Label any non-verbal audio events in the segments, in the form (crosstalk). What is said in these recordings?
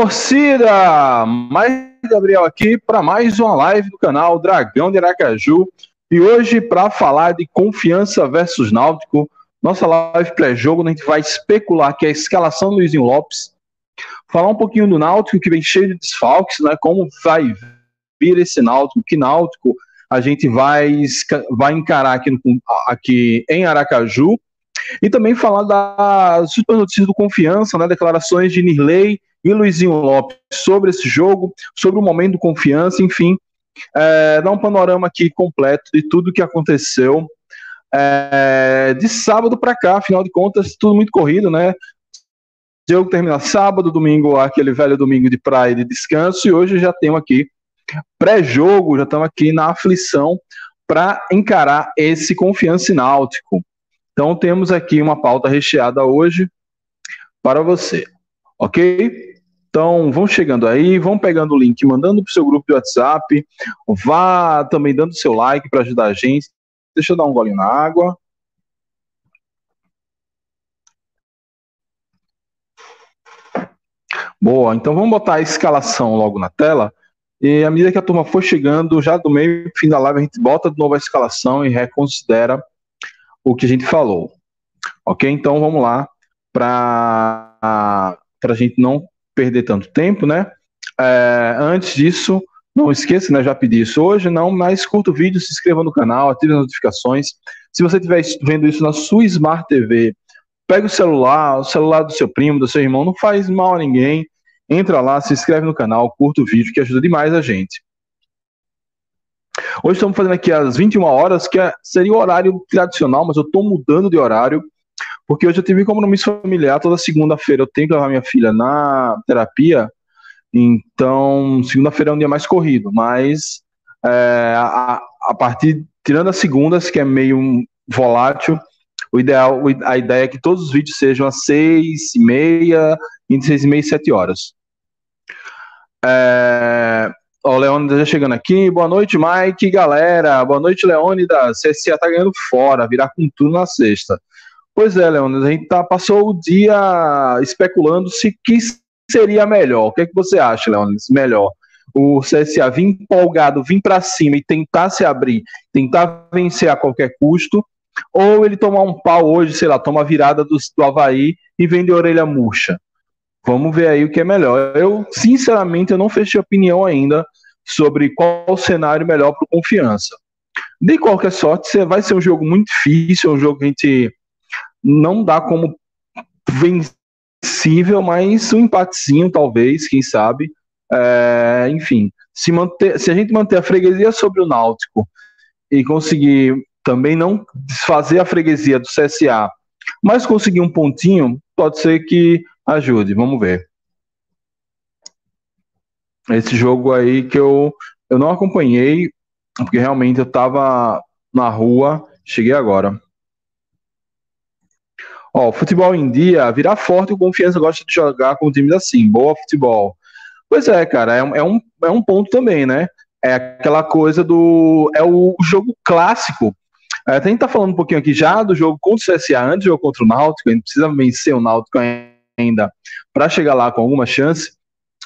Torcida! Mais Gabriel aqui para mais uma live do canal Dragão de Aracaju e hoje para falar de confiança versus Náutico. Nossa live pré-jogo, a gente vai especular que é a escalação do Luizinho Lopes, falar um pouquinho do Náutico que vem cheio de desfalques, né? Como vai vir esse Náutico, que Náutico a gente vai, vai encarar aqui, no, aqui em Aracaju e também falar das super notícias do Confiança, né? Declarações de Nirley e Luizinho Lopes sobre esse jogo, sobre o momento de confiança, enfim, é, dar um panorama aqui completo de tudo que aconteceu é, de sábado para cá, afinal de contas, tudo muito corrido, né? Jogo termina sábado, domingo, aquele velho domingo de praia de descanso, e hoje já temos aqui pré-jogo, já estamos aqui na aflição para encarar esse confiança náutico. Então temos aqui uma pauta recheada hoje para você, ok? Então, vão chegando aí, vão pegando o link, mandando para o seu grupo de WhatsApp, vá também dando seu like para ajudar a gente. Deixa eu dar um golinho na água. Boa, então vamos botar a escalação logo na tela. E à medida que a turma for chegando, já do meio fim da live, a gente bota de novo a escalação e reconsidera o que a gente falou. Ok? Então vamos lá para a gente não perder tanto tempo, né? É, antes disso, não esqueça, né? Já pedi isso hoje, não, mas curta o vídeo, se inscreva no canal, ative as notificações. Se você estiver vendo isso na sua Smart TV, pega o celular, o celular do seu primo, do seu irmão, não faz mal a ninguém. Entra lá, se inscreve no canal, curta o vídeo, que ajuda demais a gente. Hoje estamos fazendo aqui às 21 horas, que é, seria o horário tradicional, mas eu estou mudando de horário porque hoje eu tive compromisso familiar, toda segunda-feira eu tenho que levar minha filha na terapia, então segunda-feira é um dia mais corrido, mas é, a, a, partir, tirando as segundas, que é meio volátil, o ideal, a ideia é que todos os vídeos sejam às seis e meia, entre seis e meia e sete horas. É, o Leônidas já chegando aqui. Boa noite, Mike, galera. Boa noite, Leônidas. CSA tá ganhando fora, virar com tudo na sexta. Pois é, Leônidas, a gente tá, passou o dia especulando se que seria melhor. O que, é que você acha, Leônidas? Melhor. O CSA vir empolgado, vir para cima e tentar se abrir, tentar vencer a qualquer custo, ou ele tomar um pau hoje, sei lá, toma a virada do, do Havaí e vende orelha murcha. Vamos ver aí o que é melhor. Eu, sinceramente, eu não fechei opinião ainda sobre qual cenário melhor para confiança. De qualquer sorte, vai ser um jogo muito difícil, é um jogo que a gente não dá como vencível, mas um empatezinho, talvez, quem sabe. É, enfim, se, manter, se a gente manter a freguesia sobre o Náutico e conseguir também não desfazer a freguesia do CSA, mas conseguir um pontinho, pode ser que ajude. Vamos ver. Esse jogo aí que eu, eu não acompanhei, porque realmente eu estava na rua, cheguei agora. Ó, futebol em dia, virar forte, o Confiança gosta de jogar com times assim, boa futebol. Pois é, cara, é, é, um, é um ponto também, né? É aquela coisa do. É o jogo clássico. É, a gente tá falando um pouquinho aqui já do jogo contra o CSA, antes do jogo contra o Náutico, a gente precisa vencer o Náutico ainda para chegar lá com alguma chance,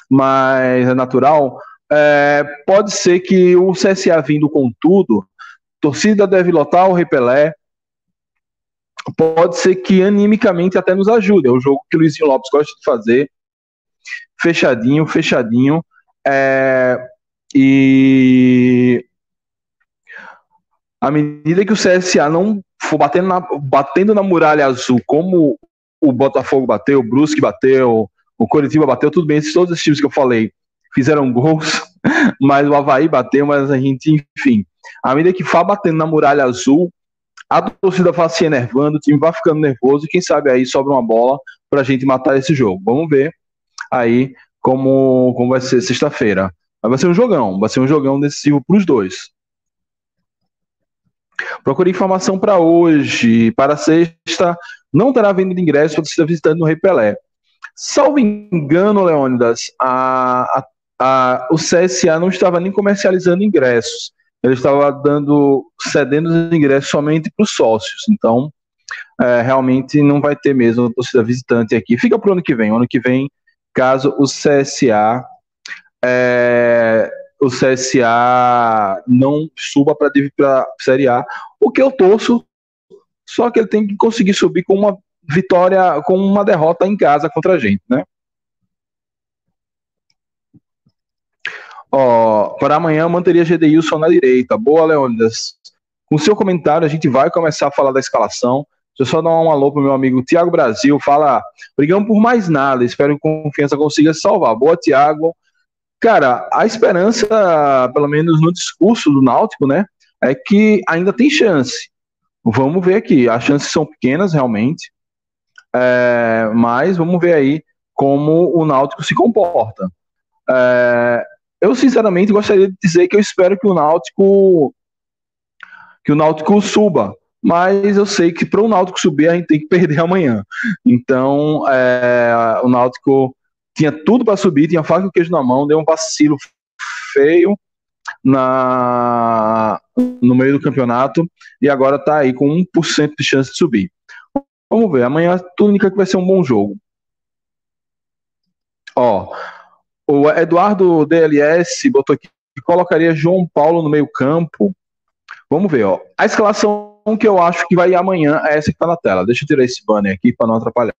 mas é natural. É, pode ser que o CSA vindo com tudo, torcida deve lotar o Repelé, pode ser que animicamente até nos ajude. É o jogo que o Luizinho Lopes gosta de fazer, fechadinho, fechadinho. É, e à medida que o CSA não for batendo na, batendo na muralha azul, como o Botafogo bateu, o Brusque bateu, o Coritiba bateu, tudo bem, esses, todos esses times que eu falei fizeram gols, (laughs) mas o Havaí bateu, mas a gente, enfim, à medida que for batendo na muralha azul, a torcida vai se enervando, o time vai ficando nervoso e quem sabe aí sobra uma bola para a gente matar esse jogo. Vamos ver aí como, como vai ser sexta-feira. Mas vai ser um jogão, vai ser um jogão decisivo para os dois. Procure informação para hoje. Para sexta, não terá venda de ingressos para você estar visitando no Rei Pelé. Salvo engano, Leônidas, a, a, a, o CSA não estava nem comercializando ingressos. Ele estava dando, cedendo os ingressos somente para os sócios. Então, é, realmente não vai ter mesmo torcida visitante aqui. Fica para o ano que vem. O ano que vem, caso o CSA é, o CSA não suba para a Série A, o que eu torço, só que ele tem que conseguir subir com uma vitória, com uma derrota em casa contra a gente, né? Ó, para amanhã eu manteria Gedeilson na direita. Boa, Leônidas. Com seu comentário, a gente vai começar a falar da escalação. Deixa eu só dar um alô pro meu amigo Tiago Brasil. Fala, brigamos por mais nada. Espero que confiança consiga salvar. Boa, Tiago. Cara, a esperança, pelo menos no discurso do Náutico, né, é que ainda tem chance. Vamos ver aqui. As chances são pequenas, realmente. É, mas vamos ver aí como o Náutico se comporta. É, eu, sinceramente, gostaria de dizer que eu espero que o Náutico que o Náutico suba. Mas eu sei que para o Náutico subir a gente tem que (laughs) perder amanhã. Então, é, o Náutico tinha tudo para subir, tinha faca e queijo na mão, deu um vacilo feio na no meio do campeonato e agora está aí com 1% de chance de subir. Vamos ver, amanhã tudo indica que vai ser um bom jogo. Ó, o Eduardo DLS botou aqui que colocaria João Paulo no meio-campo. Vamos ver, ó. A escalação que eu acho que vai ir amanhã é essa que está na tela. Deixa eu tirar esse banner aqui para não atrapalhar.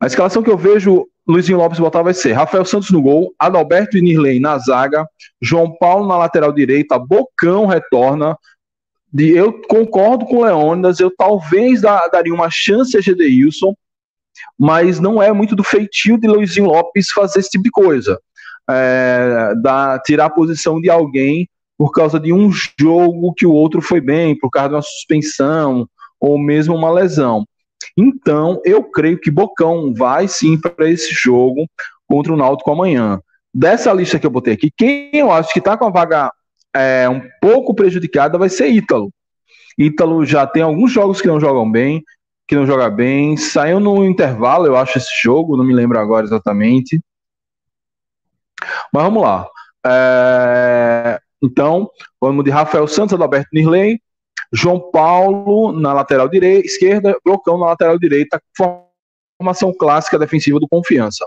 A escalação que eu vejo Luizinho Lopes botar vai ser Rafael Santos no gol, Adalberto e Nirley na zaga, João Paulo na lateral direita, Bocão retorna. Eu concordo com o Leônidas, eu talvez daria uma chance a Gedeilson, mas não é muito do feitio de Luizinho Lopes fazer esse tipo de coisa. É, da, tirar a posição de alguém por causa de um jogo que o outro foi bem, por causa de uma suspensão ou mesmo uma lesão. Então, eu creio que Bocão vai sim para esse jogo contra o Náutico amanhã. Dessa lista que eu botei aqui, quem eu acho que está com a vaga é, um pouco prejudicada vai ser Ítalo. Ítalo já tem alguns jogos que não jogam bem, que não joga bem. Saiu no intervalo, eu acho, esse jogo, não me lembro agora exatamente. Mas vamos lá. É, então, vamos de Rafael Santos, Adalberto Nirley, João Paulo na lateral direita, esquerda, Blocão na lateral direita, formação clássica defensiva do Confiança.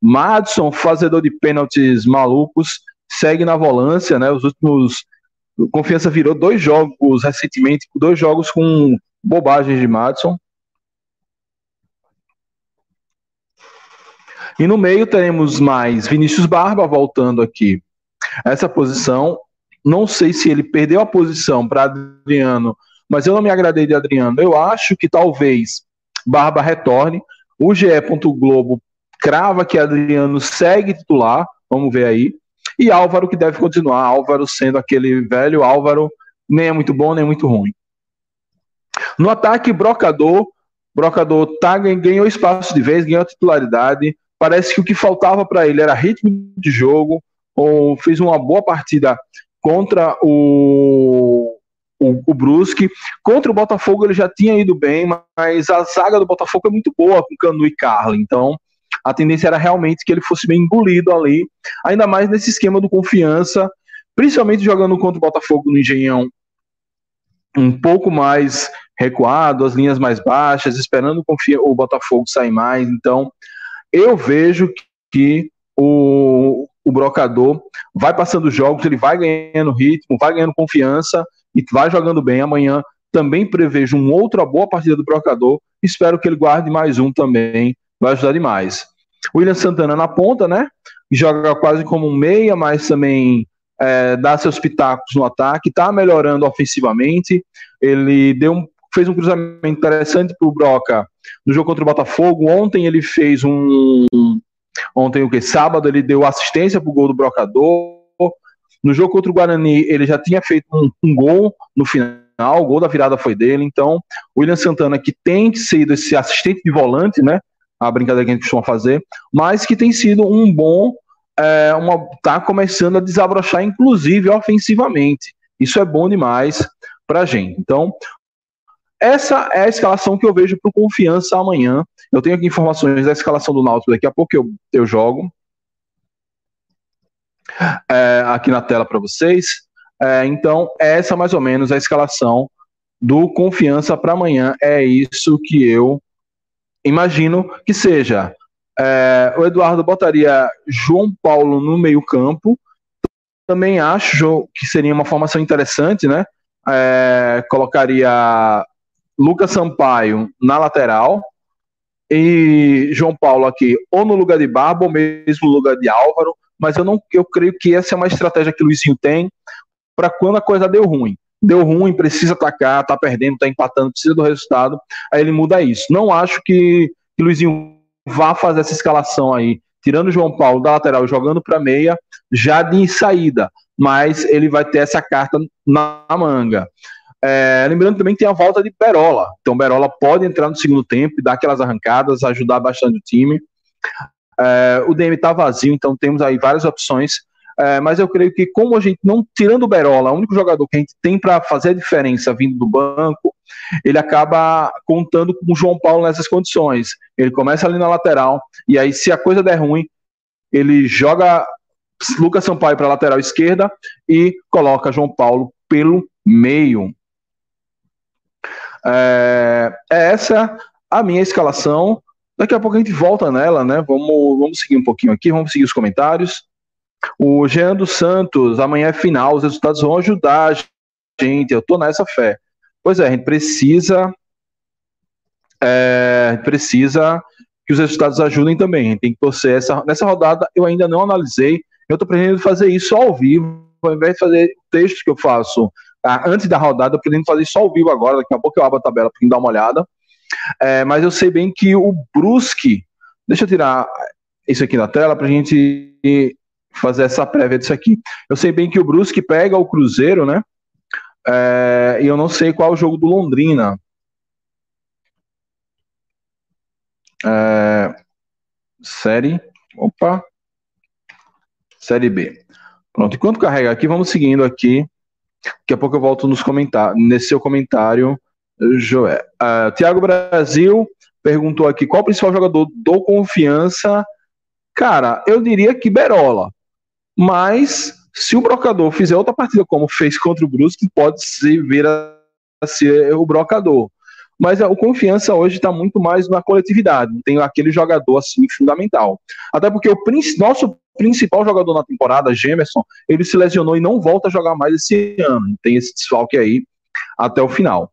Madison, fazedor de pênaltis malucos, segue na volância, né? Os últimos. Confiança virou dois jogos recentemente, dois jogos com bobagens de Madison. E no meio teremos mais Vinícius Barba voltando aqui. Essa posição não sei se ele perdeu a posição para Adriano, mas eu não me agradei de Adriano. Eu acho que talvez Barba retorne. O GE. Globo crava que Adriano segue titular. Vamos ver aí. E Álvaro que deve continuar. Álvaro sendo aquele velho Álvaro, nem é muito bom, nem muito ruim. No ataque, Brocador. Brocador tá, ganhou espaço de vez, ganhou titularidade. Parece que o que faltava para ele era ritmo de jogo. Ou fez uma boa partida contra o, o, o, Brusque. Contra o Botafogo ele já tinha ido bem, mas a zaga do Botafogo é muito boa com Canu e Carla. Então a tendência era realmente que ele fosse bem engolido ali, ainda mais nesse esquema do confiança, principalmente jogando contra o Botafogo no Engenhão um pouco mais recuado, as linhas mais baixas, esperando o Botafogo sair mais. Então, eu vejo que o, o brocador vai passando jogos, ele vai ganhando ritmo, vai ganhando confiança e vai jogando bem. Amanhã também prevejo uma outra boa partida do Brocador. Espero que ele guarde mais um também, vai ajudar demais. William Santana na ponta, né? Joga quase como um meia, mas também é, dá seus pitacos no ataque, está melhorando ofensivamente. Ele deu um, fez um cruzamento interessante para o Broca no jogo contra o Botafogo. Ontem ele fez um. Ontem, o que? Sábado, ele deu assistência para o gol do Brocador. No jogo contra o Guarani, ele já tinha feito um, um gol no final. O gol da virada foi dele. Então, o William Santana, que tem sido esse assistente de volante, né? A brincadeira que a gente costuma fazer, mas que tem sido um bom. É, uma, tá começando a desabrochar, inclusive ofensivamente. Isso é bom demais para a gente. Então, essa é a escalação que eu vejo para Confiança amanhã. Eu tenho aqui informações da escalação do Náutico, daqui a pouco eu, eu jogo é, aqui na tela para vocês. É, então, essa mais ou menos a escalação do Confiança para amanhã. É isso que eu imagino que seja. É, o Eduardo botaria João Paulo no meio-campo. Também acho que seria uma formação interessante, né? É, colocaria Lucas Sampaio na lateral e João Paulo aqui ou no lugar de Barba ou mesmo no lugar de Álvaro, mas eu não eu creio que essa é uma estratégia que o Luizinho tem para quando a coisa deu ruim. Deu ruim, precisa atacar, tá perdendo, tá empatando, precisa do resultado, aí ele muda isso. Não acho que, que Luizinho vá fazer essa escalação aí, tirando o João Paulo da lateral, jogando para meia, já de saída, mas ele vai ter essa carta na manga. É, lembrando também que tem a volta de Berola. Então, Berola pode entrar no segundo tempo e dar aquelas arrancadas, ajudar bastante o time. É, o DM está vazio, então temos aí várias opções. É, mas eu creio que, como a gente não, tirando o Berola, o único jogador que a gente tem para fazer a diferença vindo do banco, ele acaba contando com o João Paulo nessas condições. Ele começa ali na lateral, e aí, se a coisa der ruim, ele joga Lucas Sampaio para a lateral esquerda e coloca João Paulo pelo meio. É, é essa a minha escalação. Daqui a pouco a gente volta nela, né? Vamos, vamos seguir um pouquinho aqui, vamos seguir os comentários. O Jean dos Santos, amanhã é final, os resultados vão ajudar a gente, eu tô nessa fé. Pois é, a gente precisa. É, a precisa que os resultados ajudem também. A gente tem que torcer. Essa, nessa rodada eu ainda não analisei. Eu estou pretendendo fazer isso ao vivo, ao invés de fazer textos que eu faço antes da rodada, eu pretendo fazer isso ao vivo agora, daqui a pouco eu abro a tabela para dar uma olhada. É, mas eu sei bem que o Brusque, deixa eu tirar isso aqui na tela para a gente fazer essa prévia disso aqui. Eu sei bem que o Brusque pega o Cruzeiro, né? É, e eu não sei qual é o jogo do Londrina. É, série. Opa. Série B. Pronto, enquanto carrega aqui, vamos seguindo aqui Daqui a pouco eu volto nos comentários, nesse seu comentário, Joé. Uh, Tiago Brasil perguntou aqui qual o principal jogador do Confiança. Cara, eu diria que Berola. Mas se o Brocador fizer outra partida como fez contra o Brusque, pode se vir a ser o Brocador. Mas o Confiança hoje está muito mais na coletividade, tem aquele jogador assim fundamental. Até porque o nosso principal jogador na temporada, Gemerson, ele se lesionou e não volta a jogar mais esse ano. Tem esse desfalque aí até o final.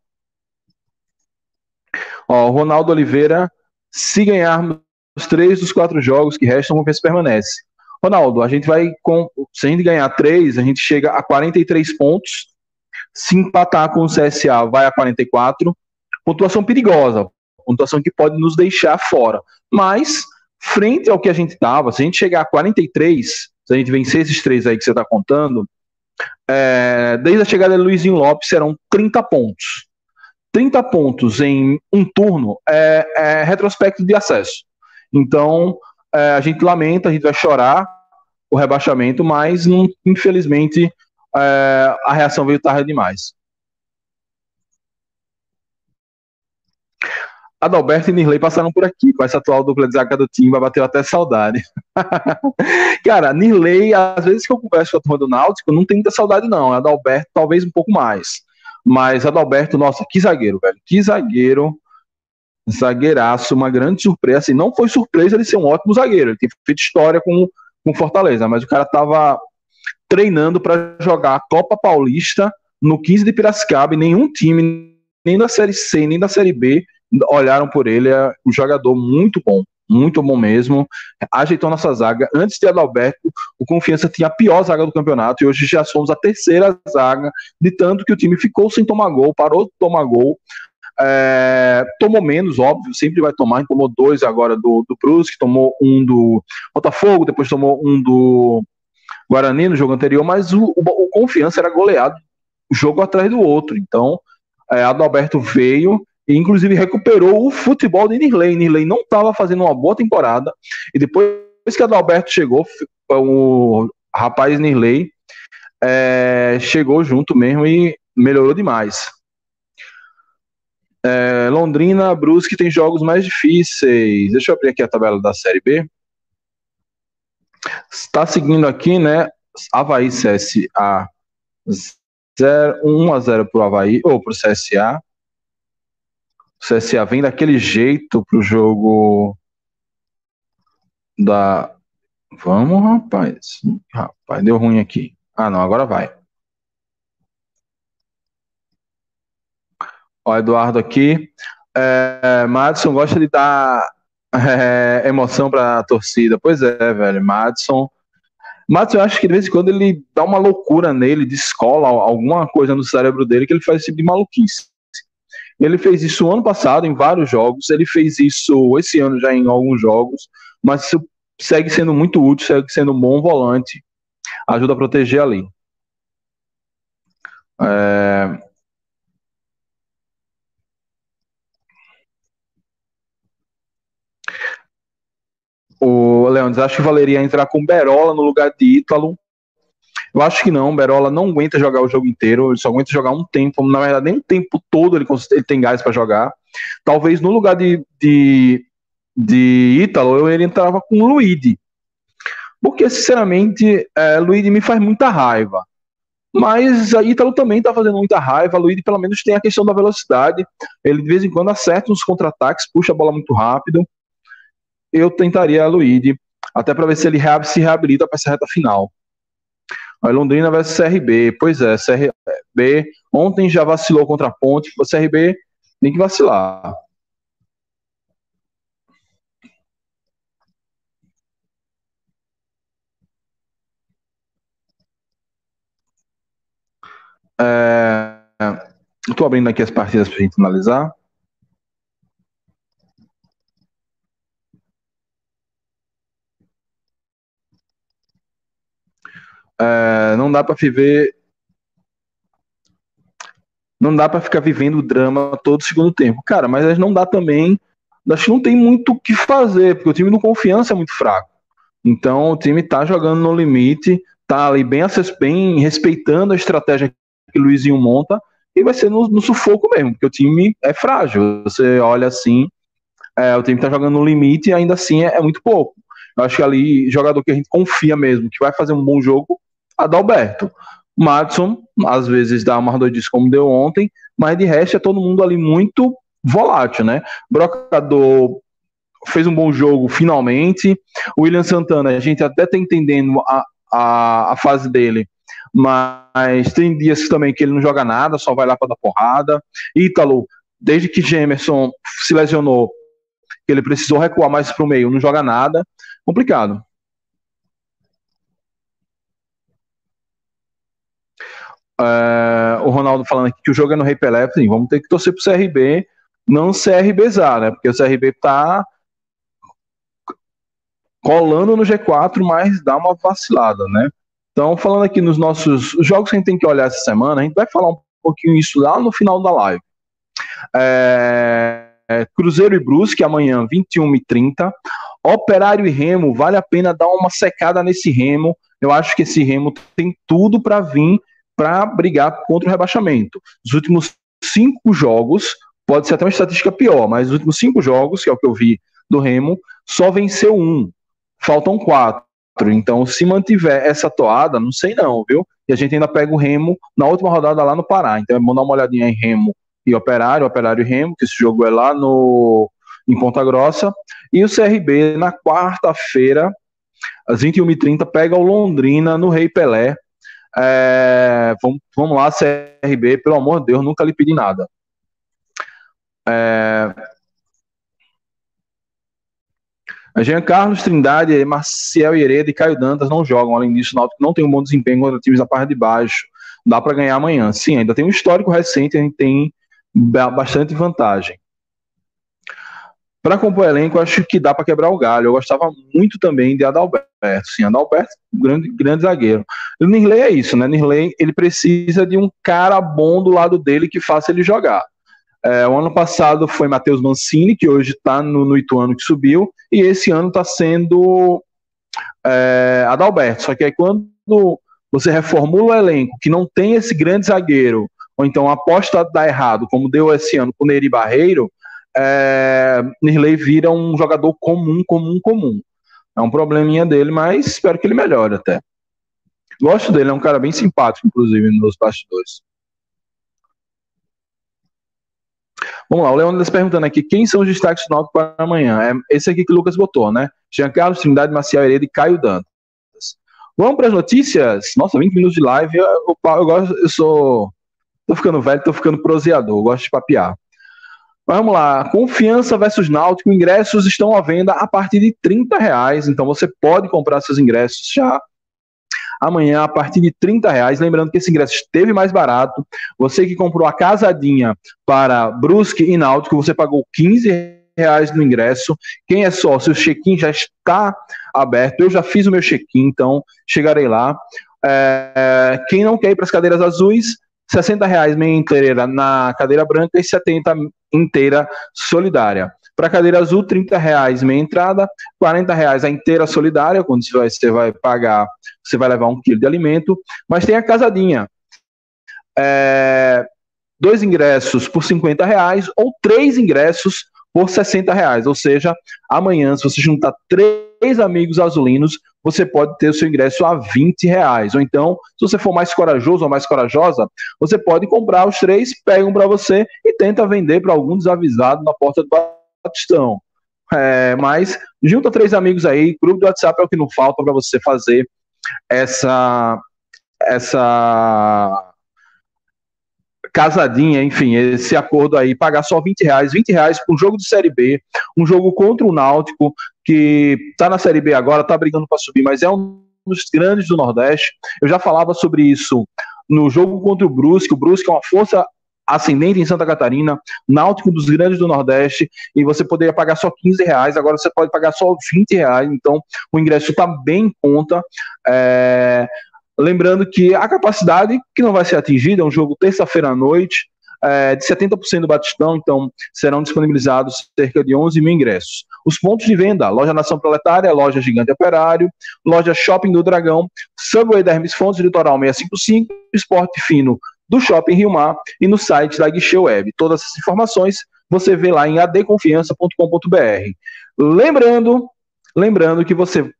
Ó, Ronaldo Oliveira, se ganharmos três dos quatro jogos que restam, o Confiança permanece. Ronaldo, a gente vai com. Se a gente ganhar três, a gente chega a 43 pontos. Se empatar com o CSA, vai a 44. Pontuação perigosa. Pontuação que pode nos deixar fora. Mas frente ao que a gente estava, se a gente chegar a 43, se a gente vencer esses três aí que você está contando, é, desde a chegada de Luizinho Lopes serão 30 pontos. 30 pontos em um turno é, é retrospecto de acesso. Então, é, a gente lamenta, a gente vai chorar o rebaixamento, mas infelizmente é, a reação veio tarde demais. Adalberto e Nirley passaram por aqui com essa atual dupla de zaga do time, bateu até saudade. (laughs) Cara, Nirley, às vezes que eu converso com a turma do Náutico, não tem muita saudade, não. Adalberto, talvez um pouco mais. Mas Adalberto, nossa, que zagueiro, velho. Que zagueiro. Zagueiraço, uma grande surpresa. Assim, não foi surpresa ele ser um ótimo zagueiro. Ele tem feito história com, com Fortaleza, mas o cara tava treinando para jogar a Copa Paulista no 15 de Piracicaba e nenhum time nem da Série C, nem da Série B olharam por ele. É um jogador muito bom, muito bom mesmo. Ajeitou nossa zaga. Antes de Adalberto, o Confiança tinha a pior zaga do campeonato e hoje já somos a terceira zaga, de tanto que o time ficou sem tomar gol, parou de tomar gol. É, tomou menos, óbvio, sempre vai tomar. Tomou dois agora do, do Brusque, tomou um do Botafogo, depois tomou um do Guarani no jogo anterior, mas o, o, o Confiança era goleado jogo atrás do outro. Então, é, Adalberto veio e inclusive recuperou o futebol de Nirley. Nirley não estava fazendo uma boa temporada e depois que Adalberto chegou, o rapaz Nirley é, chegou junto mesmo e melhorou demais. É, Londrina, Brusque tem jogos mais difíceis. Deixa eu abrir aqui a tabela da Série B. Está seguindo aqui, né? Havaí CSA 0, 1 a 0 para o Havaí, ou para o CSA. O CSA vem daquele jeito para o jogo da. Vamos, rapaz. Rapaz, deu ruim aqui. Ah, não, agora vai. Ó, Eduardo aqui. É, Madison gosta de dar é, emoção para a torcida. Pois é, velho. Madison. Madison, eu acho que de vez em quando ele dá uma loucura nele, de escola, alguma coisa no cérebro dele, que ele faz esse tipo de maluquice. Ele fez isso ano passado em vários jogos, ele fez isso esse ano já em alguns jogos, mas segue sendo muito útil, segue sendo um bom volante, ajuda a proteger ali. É, O Leandro, acho que valeria entrar com Berola no lugar de Ítalo. Eu acho que não, Berola não aguenta jogar o jogo inteiro, ele só aguenta jogar um tempo, na verdade, nem o tempo todo ele, ele tem gás para jogar. Talvez no lugar de, de, de Ítalo, eu entrava com Luigi. Porque, sinceramente, é, Luigi me faz muita raiva. Mas a Ítalo também está fazendo muita raiva. Luigi, pelo menos, tem a questão da velocidade. Ele, de vez em quando, acerta uns contra-ataques, puxa a bola muito rápido eu tentaria a Luíde, até para ver se ele se reabilita para essa reta final. Londrina versus CRB. Pois é, CRB ontem já vacilou contra a Ponte, o CRB tem que vacilar. É, Estou abrindo aqui as partidas para a gente analisar. É, não dá para viver. Não dá para ficar vivendo o drama todo segundo tempo. Cara, mas não dá também. Acho que não tem muito o que fazer, porque o time do confiança é muito fraco. Então o time tá jogando no limite, tá ali bem, bem respeitando a estratégia que o Luizinho monta, e vai ser no, no sufoco mesmo, porque o time é frágil. Você olha assim, é, o time tá jogando no limite e ainda assim é, é muito pouco. Eu acho que ali, jogador que a gente confia mesmo, que vai fazer um bom jogo, Adalberto. Madison, às vezes dá uma doidice como deu ontem, mas de resto é todo mundo ali muito volátil, né? Brocador fez um bom jogo finalmente. O William Santana, a gente até tá entendendo a, a, a fase dele, mas tem dias também que ele não joga nada, só vai lá para dar porrada. Ítalo, desde que Gemerson se lesionou, ele precisou recuar mais para o meio, não joga nada. Complicado. Uh, o Ronaldo falando aqui que o jogo é no Rei Pelé, assim, vamos ter que torcer pro CRB, não CRBzar, né? Porque o CRB tá colando no G4, mas dá uma vacilada, né? Então, falando aqui nos nossos jogos que a gente tem que olhar essa semana, a gente vai falar um pouquinho isso lá no final da live. É, é, Cruzeiro e Brusque, amanhã, 21h30. Operário e Remo, vale a pena dar uma secada nesse Remo. Eu acho que esse Remo tem tudo para vir para brigar contra o rebaixamento. Os últimos cinco jogos, pode ser até uma estatística pior, mas os últimos cinco jogos, que é o que eu vi do Remo, só venceu um. Faltam quatro. Então, se mantiver essa toada, não sei não, viu? E a gente ainda pega o Remo na última rodada lá no Pará. Então, vamos dar uma olhadinha em Remo e Operário, Operário e Remo, que esse jogo é lá no em Ponta Grossa. E o CRB, na quarta-feira, às 21h30, pega o Londrina no Rei Pelé. É, vamos, vamos lá, CRB, pelo amor de Deus, nunca lhe pedi nada. É... Jean Carlos, Trindade, Marcial Hereda e Caio Dantas não jogam. Além disso, o Náutico não tem um bom desempenho contra times da parte de baixo. Dá para ganhar amanhã. Sim, ainda tem um histórico recente, a gente tem bastante vantagem. Para compor o elenco, acho que dá para quebrar o galho. Eu gostava muito também de Adalberto. Sim, Adalberto, grande, grande zagueiro. O Nirley é isso, né? Nirley, ele precisa de um cara bom do lado dele que faça ele jogar. É, o ano passado foi Matheus Mancini, que hoje está no, no Ituano que subiu, e esse ano está sendo é, Adalberto. Só que aí quando você reformula o elenco, que não tem esse grande zagueiro, ou então aposta dar errado, como deu esse ano com o Neri Barreiro, é, Nirley vira um jogador comum, comum, comum. É um probleminha dele, mas espero que ele melhore até. Gosto dele, é um cara bem simpático, inclusive, nos bastidores. Vamos lá, o Leandro está perguntando aqui quem são os destaques do Náutico para amanhã. É esse aqui que o Lucas botou, né? Jean Carlos, Trindade, Marcial Hereda e Caio Dantas. Vamos para as notícias? Nossa, 20 minutos de live. Eu, eu, eu, eu sou. Tô ficando velho, tô ficando proseador, gosto de papiar. Vamos lá, Confiança versus Náutico, ingressos estão à venda a partir de 30 reais, então você pode comprar seus ingressos já amanhã a partir de 30 reais. Lembrando que esse ingresso esteve mais barato. Você que comprou a casadinha para Brusque e Náutico, você pagou 15 reais no ingresso. Quem é sócio, o check-in já está aberto. Eu já fiz o meu check-in, então chegarei lá. É, quem não quer ir para as cadeiras azuis, 60 reais meia inteira na cadeira branca e 70 inteira solidária. Para cadeira azul, 30 reais meia entrada, 40 reais a inteira solidária, quando você vai, você vai pagar, você vai levar um quilo de alimento, mas tem a casadinha. É, dois ingressos por 50 reais ou três ingressos por 60 reais. Ou seja, amanhã, se você juntar três amigos azulinos, você pode ter o seu ingresso a 20 reais. Ou então, se você for mais corajoso ou mais corajosa, você pode comprar os três, pegam para você e tenta vender para algum desavisado na porta do Batistão. É, mas junta três amigos aí, grupo do WhatsApp é o que não falta para você fazer essa essa casadinha, enfim, esse acordo aí, pagar só 20 reais, 20 reais para um jogo de Série B, um jogo contra o Náutico, que está na Série B agora, está brigando para subir, mas é um dos grandes do Nordeste. Eu já falava sobre isso no jogo contra o Brusque, o Brusque é uma força ascendente em Santa Catarina, Náutico dos grandes do Nordeste, e você poderia pagar só 15 reais, agora você pode pagar só 20 reais, então o ingresso está bem em conta. É, Lembrando que a capacidade que não vai ser atingida é um jogo terça-feira à noite, é, de 70% do Batistão, então serão disponibilizados cerca de 11 mil ingressos. Os pontos de venda: Loja Nação Proletária, Loja Gigante Operário, Loja Shopping do Dragão, Subway da Hermes Fontes, Litoral 655, Esporte Fino do Shopping Rio Mar e no site da Guichê Web. Todas essas informações você vê lá em adconfiança.com.br. Lembrando, lembrando que você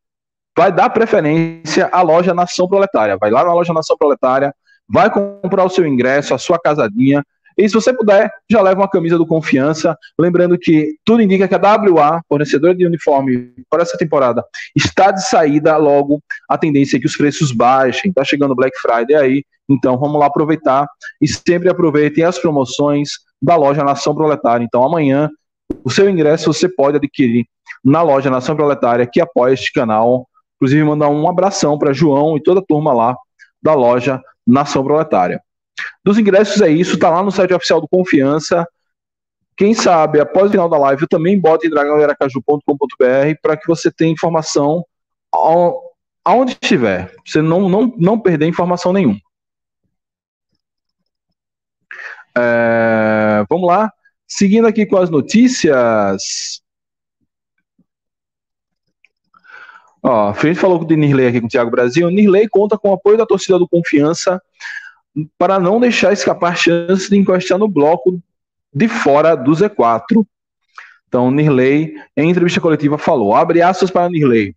vai dar preferência à loja Nação Proletária. Vai lá na loja Nação Proletária, vai comprar o seu ingresso, a sua casadinha. E se você puder, já leva uma camisa do Confiança. Lembrando que tudo indica que a WA, fornecedora de uniforme para essa temporada, está de saída logo. A tendência é que os preços baixem. Está chegando Black Friday aí. Então vamos lá aproveitar. E sempre aproveitem as promoções da loja Nação Proletária. Então amanhã, o seu ingresso você pode adquirir na loja Nação Proletária, que apoia este canal Inclusive, mandar um abração para João e toda a turma lá da loja Nação Proletária. Dos ingressos é isso, tá lá no site oficial do Confiança. Quem sabe, após o final da live, eu também boto em dragãoveracaju.com.br para que você tenha informação aonde estiver. Você não, não, não perder informação nenhuma. É, vamos lá. Seguindo aqui com as notícias. Ó, a gente falou de Nirley aqui com o Thiago Brasil. Nirley conta com o apoio da torcida do Confiança para não deixar escapar chance de encostar no bloco de fora do Z4. Então, Nirley, em entrevista coletiva, falou: abre aspas para Nirley.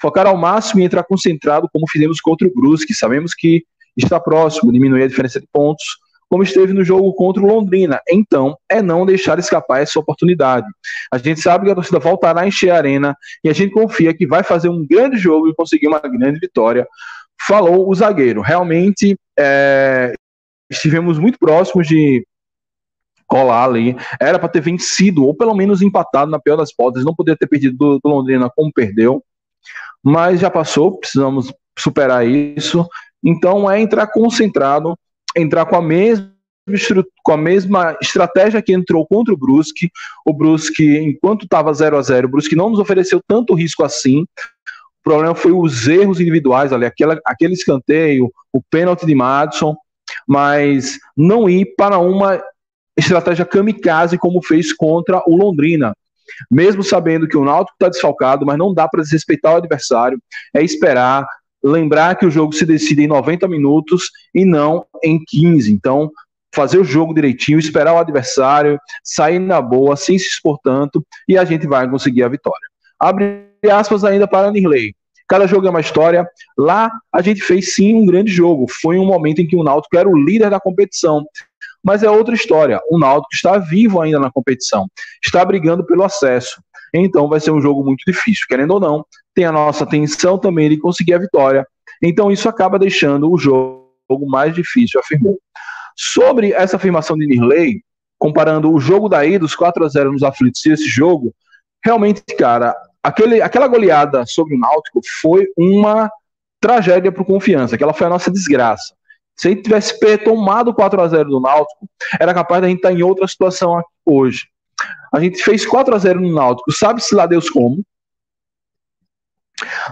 Focar ao máximo e entrar concentrado, como fizemos contra o Brusque. Sabemos que está próximo, diminuir a diferença de pontos, como esteve no jogo contra o Londrina. Então, é não deixar escapar essa oportunidade. A gente sabe que a torcida voltará a encher a arena e a gente confia que vai fazer um grande jogo e conseguir uma grande vitória. Falou o zagueiro. Realmente, é, estivemos muito próximos de colar ali. Era para ter vencido, ou pelo menos empatado na pior das hipóteses. Não poderia ter perdido do, do Londrina como perdeu. Mas já passou, precisamos superar isso. Então é entrar concentrado, entrar com a mesma com a mesma estratégia que entrou contra o Brusque. O Brusque, enquanto estava 0 a 0 o Brusque não nos ofereceu tanto risco assim. O problema foi os erros individuais ali, aquela, aquele escanteio, o pênalti de Madison, mas não ir para uma estratégia kamikaze como fez contra o Londrina. Mesmo sabendo que o Náutico está desfalcado, mas não dá para desrespeitar o adversário, é esperar, lembrar que o jogo se decide em 90 minutos e não em 15. Então, fazer o jogo direitinho, esperar o adversário, sair na boa, sem se expor tanto, e a gente vai conseguir a vitória. Abre aspas ainda para Nirley. Cada jogo é uma história. Lá a gente fez sim um grande jogo. Foi um momento em que o Náutico era o líder da competição. Mas é outra história. O Náutico está vivo ainda na competição. Está brigando pelo acesso. Então vai ser um jogo muito difícil. Querendo ou não, tem a nossa atenção também de conseguir a vitória. Então isso acaba deixando o jogo mais difícil, afirmou. Sobre essa afirmação de Nirley, comparando o jogo da ida, os 4 a 0 nos aflitos, e esse jogo, realmente, cara, aquele, aquela goleada sobre o Náutico foi uma tragédia para Confiança, aquela foi a nossa desgraça. Se a gente tivesse tomado 4 a 0 do Náutico, era capaz da gente estar em outra situação hoje. A gente fez 4 a 0 no Náutico, sabe-se lá Deus como.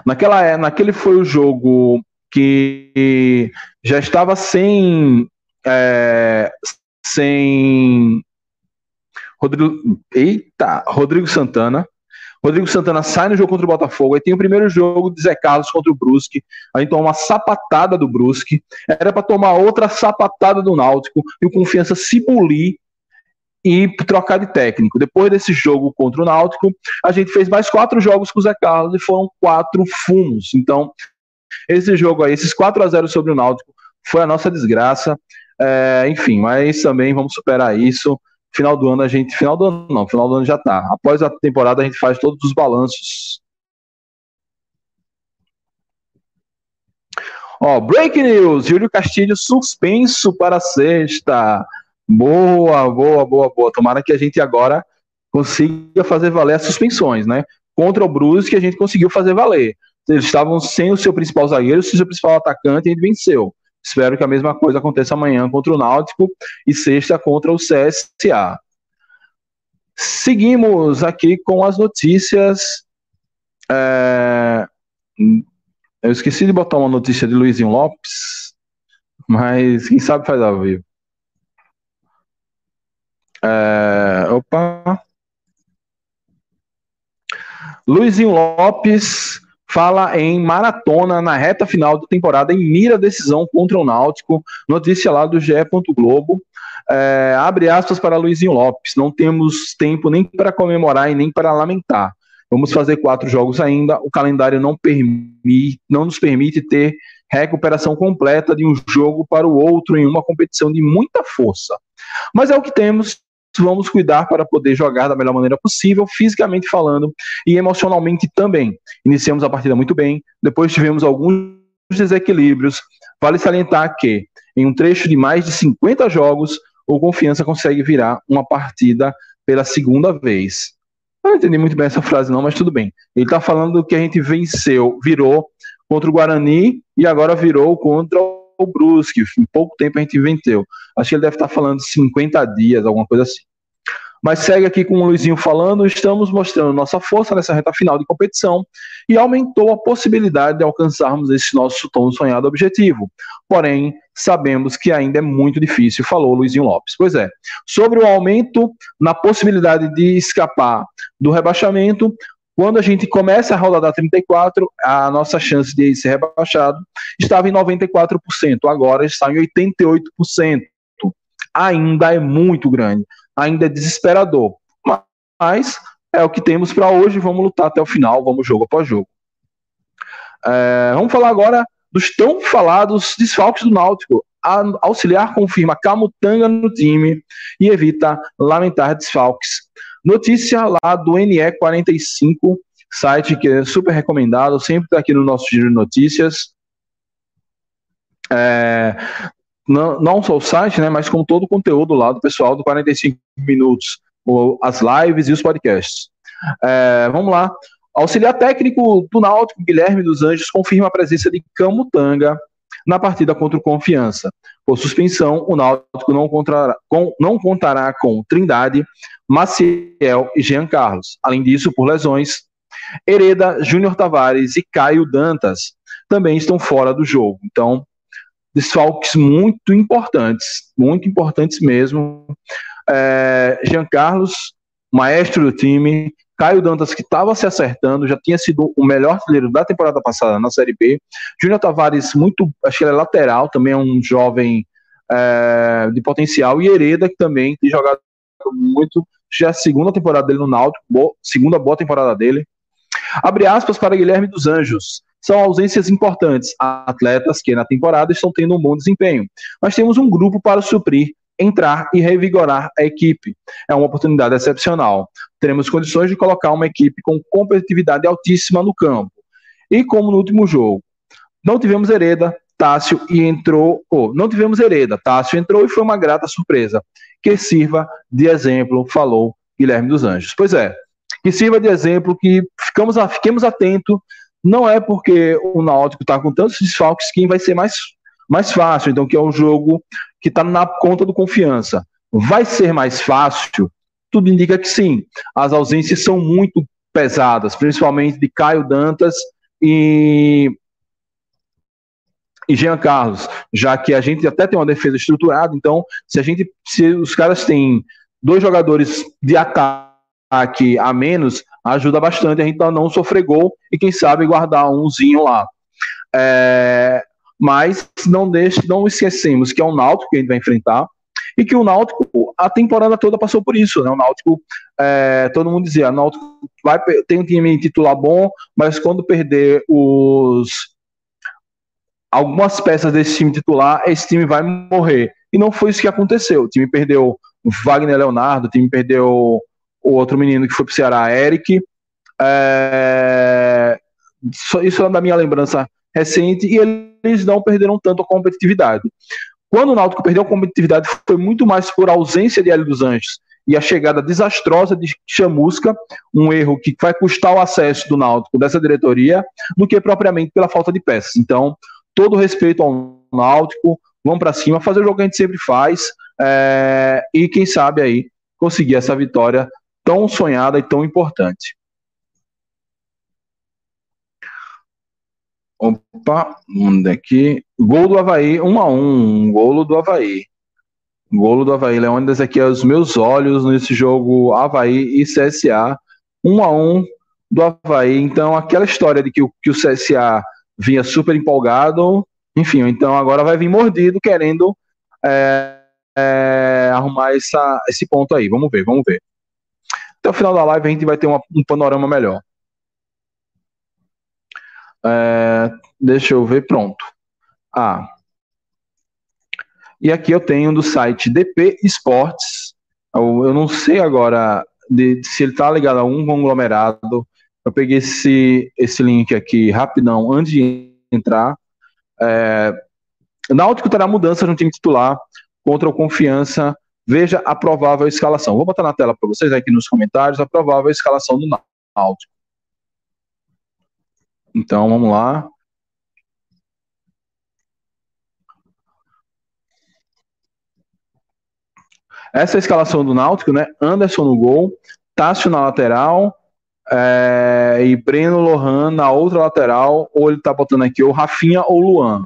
Naquela, é, naquele foi o jogo que já estava sem é, sem Rodrigo, eita, Rodrigo Santana. Rodrigo Santana sai no jogo contra o Botafogo. Aí tem o primeiro jogo de Zé Carlos contra o Brusque. Aí toma uma sapatada do Brusque. Era para tomar outra sapatada do Náutico. E o Confiança se polir e trocar de técnico. Depois desse jogo contra o Náutico, a gente fez mais quatro jogos com o Zé Carlos e foram quatro fumos. Então, esse jogo aí, esses 4 a 0 sobre o Náutico, foi a nossa desgraça. É, enfim, mas também vamos superar isso. Final do ano a gente. Final do ano não, final do ano já tá. Após a temporada a gente faz todos os balanços. Ó, break news: Júlio Castilho suspenso para sexta. Boa, boa, boa, boa. Tomara que a gente agora consiga fazer valer as suspensões, né? Contra o Brusque a gente conseguiu fazer valer. Eles estavam sem o seu principal zagueiro, sem o seu principal atacante, e a gente venceu. Espero que a mesma coisa aconteça amanhã contra o Náutico e sexta contra o CSA. Seguimos aqui com as notícias. É... Eu esqueci de botar uma notícia de Luizinho Lopes, mas quem sabe faz ao vivo. É... Opa. Luizinho Lopes fala em maratona na reta final da temporada em mira decisão contra o Náutico. Notícia lá do GE. Globo. É, abre aspas para Luizinho Lopes. Não temos tempo nem para comemorar e nem para lamentar. Vamos fazer quatro jogos ainda. O calendário não, permite, não nos permite ter recuperação completa de um jogo para o outro em uma competição de muita força. Mas é o que temos vamos cuidar para poder jogar da melhor maneira possível, fisicamente falando e emocionalmente também. Iniciamos a partida muito bem, depois tivemos alguns desequilíbrios. Vale salientar que, em um trecho de mais de 50 jogos, o Confiança consegue virar uma partida pela segunda vez. Não entendi muito bem essa frase, não, mas tudo bem. Ele está falando que a gente venceu, virou contra o Guarani e agora virou contra o o Brusque, em pouco tempo a gente inventou. Acho que ele deve estar falando 50 dias, alguma coisa assim. Mas segue aqui com o Luizinho falando, estamos mostrando nossa força nessa reta final de competição e aumentou a possibilidade de alcançarmos esse nosso tão sonhado objetivo. Porém, sabemos que ainda é muito difícil, falou Luizinho Lopes. Pois é, sobre o aumento na possibilidade de escapar do rebaixamento, quando a gente começa a rodada 34, a nossa chance de ser rebaixado estava em 94%, agora está em 88%. Ainda é muito grande, ainda é desesperador. Mas é o que temos para hoje, vamos lutar até o final, vamos jogo após jogo. É, vamos falar agora dos tão falados desfalques do Náutico. A auxiliar confirma Camutanga no time e evita lamentar desfalques. Notícia lá do NE45, site que é super recomendado, sempre está aqui no nosso giro de notícias. É, não, não só o site, né, mas com todo o conteúdo lá do pessoal do 45 Minutos, as lives e os podcasts. É, vamos lá. Auxiliar técnico do Náutico, Guilherme dos Anjos, confirma a presença de Camutanga na partida contra o Confiança. Por suspensão, o Náutico não, contará com, não contará com Trindade, Maciel e Jean Carlos. Além disso, por lesões, Hereda, Júnior Tavares e Caio Dantas também estão fora do jogo. Então, desfalques muito importantes, muito importantes mesmo. É, Jean Carlos, maestro do time, Caio Dantas, que estava se acertando, já tinha sido o melhor artilheiro da temporada passada na Série B. Júnior Tavares, muito, acho que ele é lateral, também é um jovem é, de potencial. E Hereda, que também tem jogado muito, já é a segunda temporada dele no Náutico, boa, segunda boa temporada dele. Abre aspas para Guilherme dos Anjos. São ausências importantes. Atletas que na temporada estão tendo um bom desempenho. Mas temos um grupo para suprir, entrar e revigorar a equipe. É uma oportunidade excepcional. Teremos condições de colocar uma equipe com competitividade altíssima no campo. E como no último jogo, não tivemos Hereda, Tássio e entrou. Oh, não tivemos Hereda, Tássio entrou e foi uma grata surpresa. Que sirva de exemplo, falou Guilherme dos Anjos. Pois é, que sirva de exemplo, que ficamos, fiquemos atentos. Não é porque o Náutico está com tantos desfalques que vai ser mais, mais fácil, então que é um jogo que está na conta do confiança. Vai ser mais fácil? Tudo indica que sim. As ausências são muito pesadas, principalmente de Caio Dantas e e Jean Carlos, já que a gente até tem uma defesa estruturada, então se a gente se os caras têm dois jogadores de ataque a menos ajuda bastante a gente a não sofrer gol e quem sabe guardar umzinho lá. É, mas não deixe, não esquecemos que é o Náutico que a gente vai enfrentar e que o Náutico a temporada toda passou por isso, né? O Náutico, é, todo mundo dizia, o Náutico vai tem um time titular bom, mas quando perder os algumas peças desse time titular, esse time vai morrer. E não foi isso que aconteceu. O time perdeu Wagner Leonardo, o time perdeu o outro menino que foi pro Ceará, Eric. É... Isso é da minha lembrança recente, e eles não perderam tanto a competitividade. Quando o Náutico perdeu a competitividade, foi muito mais por ausência de Hélio dos Anjos e a chegada desastrosa de Chamusca, um erro que vai custar o acesso do Náutico dessa diretoria, do que propriamente pela falta de peças. Então, todo respeito ao Náutico, vamos para cima, fazer o jogo que a gente sempre faz, é... e quem sabe aí conseguir essa vitória tão sonhada e tão importante. Opa, vamos aqui. Gol do Havaí, 1 um a 1 um, golo do Havaí. Golo do Havaí, Leônidas aqui aos meus olhos nesse jogo Havaí e CSA. 1 um a 1 do Havaí. Então, aquela história de que o, que o CSA vinha super empolgado, enfim, então agora vai vir mordido querendo é, é, arrumar essa, esse ponto aí. Vamos ver, vamos ver. Até o final da live a gente vai ter uma, um panorama melhor. É, deixa eu ver, pronto. Ah. E aqui eu tenho do site DP Esportes. Eu, não sei agora de, se ele está ligado a um conglomerado. Eu peguei esse, esse link aqui rapidão antes de entrar. É, Náutico terá mudança no time titular contra o Confiança Veja a provável escalação. Vou botar na tela para vocês aqui nos comentários a provável escalação do Náutico. Então, vamos lá. Essa é a escalação do Náutico, né? Anderson no gol, Tássio na lateral é, e Breno Lohan na outra lateral, ou ele tá botando aqui ou Rafinha ou Luan.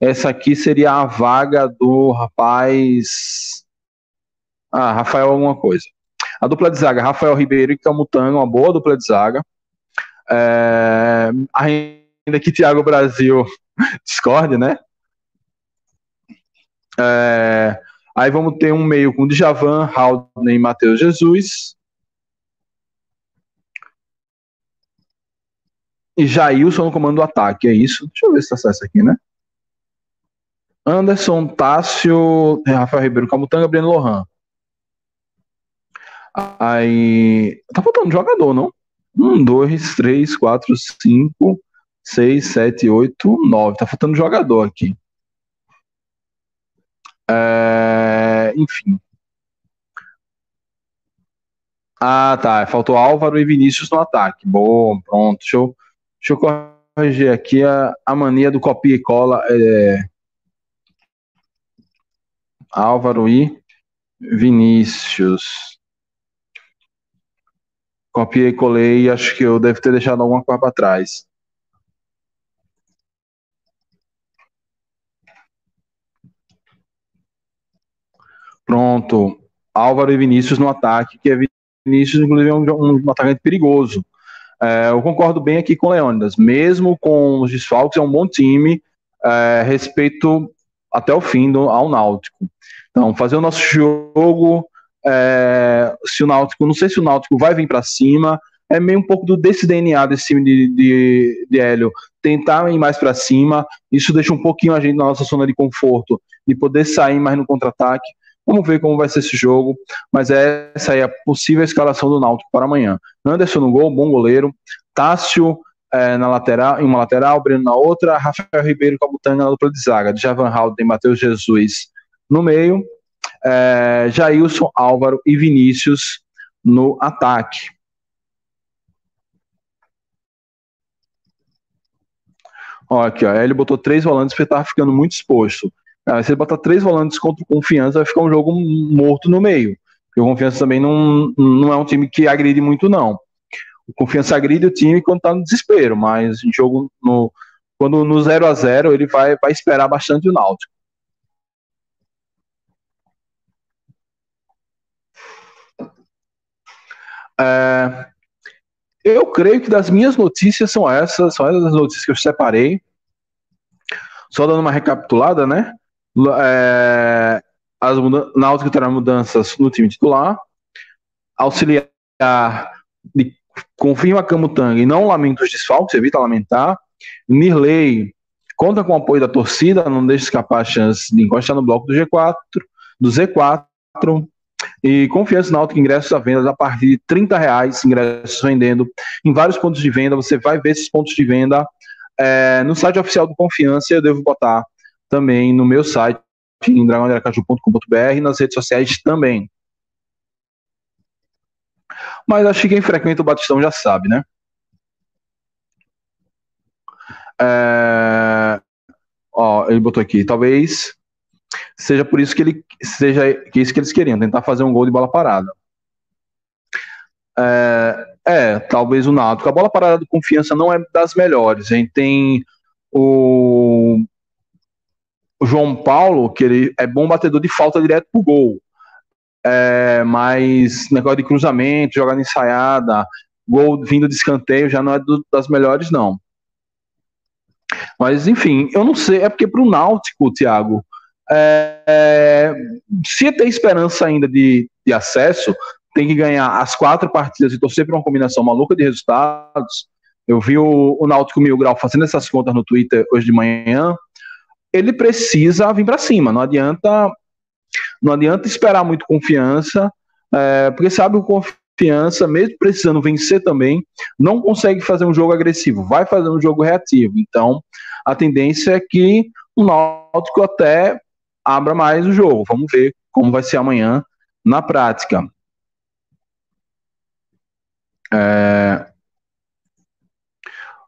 Essa aqui seria a vaga do rapaz ah, Rafael alguma coisa. A dupla de zaga, Rafael Ribeiro e Camutanga, uma boa dupla de zaga. É, ainda que Thiago Brasil (laughs) discorde, né? É, aí vamos ter um meio com Djavan, Haldane e Matheus Jesus. E Jailson no comando do ataque, é isso? Deixa eu ver se tá certo aqui, né? Anderson, Tássio, Rafael Ribeiro, Camutanga, Breno Lohan. Aí. Tá faltando jogador, não? Um, dois, três, quatro, cinco, seis, sete, oito, nove. Tá faltando jogador aqui. É, enfim. Ah, tá. Faltou Álvaro e Vinícius no ataque. Bom, pronto. Deixa eu, deixa eu corrigir aqui a, a mania do copia e cola. É... Álvaro e Vinícius. Copiei, colei. Acho que eu devo ter deixado alguma coisa para trás. Pronto. Álvaro e Vinícius no ataque, que é Vinícius, inclusive, é um, um atacante perigoso. É, eu concordo bem aqui com o Leônidas. Mesmo com os desfalques, é um bom time. É, respeito até o fim do, ao Náutico. Então, fazer o nosso jogo. É, se o Náutico, não sei se o Náutico vai vir para cima. É meio um pouco do, desse DNA desse time de, de, de Hélio. Tentar ir mais para cima. Isso deixa um pouquinho a gente na nossa zona de conforto, de poder sair mais no contra-ataque. Vamos ver como vai ser esse jogo, mas essa aí é a possível escalação do Náutico para amanhã. Anderson no gol, bom goleiro. Tássio é, na lateral, em uma lateral, Breno na outra, Rafael Ribeiro Cabutanga na dupla de zaga, Javan Halden, Matheus Jesus no meio, é, Jailson, Álvaro e Vinícius no ataque. Olha aqui, ó, ele botou três volantes porque estava ficando muito exposto. Ah, se ele botar três volantes contra o Confiança, vai ficar um jogo morto no meio. Porque o Confiança também não, não é um time que agride muito, não. O Confiança agride o time quando tá no desespero, mas jogo no, quando no 0 a 0 ele vai, vai esperar bastante o Náutico. É, eu creio que das minhas notícias são essas, são essas as notícias que eu separei. Só dando uma recapitulada, né? é, as Náutico terá mudanças no time titular, auxiliar de, confirma Camutanga e não lamenta os desfalques, evita lamentar. Nirley conta com o apoio da torcida, não deixa escapar a chance de encostar no bloco do G4, do Z4. E confiança Náutico ingressos à venda a partir de 30 reais, ingressos vendendo em vários pontos de venda. Você vai ver esses pontos de venda é, no site oficial do Confiança. Eu devo botar também no meu site, em dragãoderacaju.com.br, e nas redes sociais também. Mas acho que quem frequenta o Batistão já sabe, né? É... Ó, ele botou aqui, talvez seja por isso que ele seja que isso que eles queriam, tentar fazer um gol de bola parada. É, é talvez o Náutico. A bola parada de confiança não é das melhores. A gente tem o João Paulo, que ele é bom batedor de falta direto pro gol. É, mas negócio de cruzamento, jogada ensaiada, gol vindo de escanteio já não é do, das melhores, não. Mas, enfim, eu não sei, é porque pro Náutico, Thiago, é, é, se tem esperança ainda de, de acesso, tem que ganhar as quatro partidas e torcer para uma combinação maluca de resultados. Eu vi o, o Náutico Mil Grau fazendo essas contas no Twitter hoje de manhã ele precisa vir para cima. Não adianta, não adianta esperar muito confiança, é, porque sabe o confiança, mesmo precisando vencer também, não consegue fazer um jogo agressivo, vai fazer um jogo reativo. Então, a tendência é que o Náutico até abra mais o jogo. Vamos ver como vai ser amanhã na prática. É,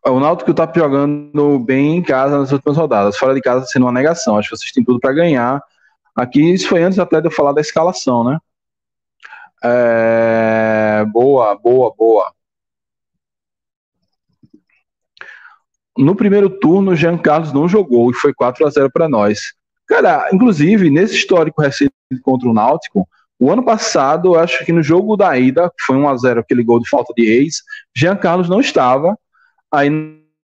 o Náutico está jogando bem em casa nas últimas rodadas, fora de casa sendo uma negação. Acho que vocês têm tudo para ganhar. Aqui, isso foi antes até de eu falar da escalação, né? É... Boa, boa, boa. No primeiro turno, o Jean Carlos não jogou e foi 4 a 0 para nós. Cara, inclusive, nesse histórico recente contra o Náutico, o ano passado, acho que no jogo da ida, foi 1 a 0 aquele gol de falta de ex, Jean Carlos não estava Aí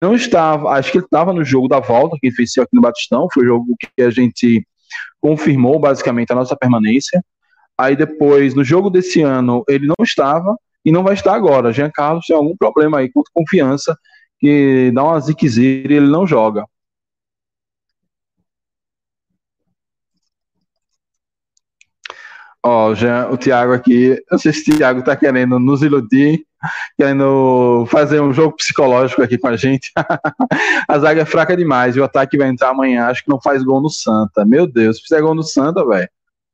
não estava, acho que ele estava no jogo da volta, que venceu aqui no Batistão, foi o jogo que a gente confirmou basicamente a nossa permanência. Aí depois, no jogo desse ano, ele não estava e não vai estar agora. Jean Carlos tem algum problema aí com confiança, que dá uma ziquezira e ele não joga. Ó, oh, o Thiago aqui, não sei se o Thiago tá querendo nos iludir, querendo fazer um jogo psicológico aqui com a gente. (laughs) a zaga é fraca demais e o ataque vai entrar amanhã, acho que não faz gol no Santa. Meu Deus, se fizer gol no Santa, velho,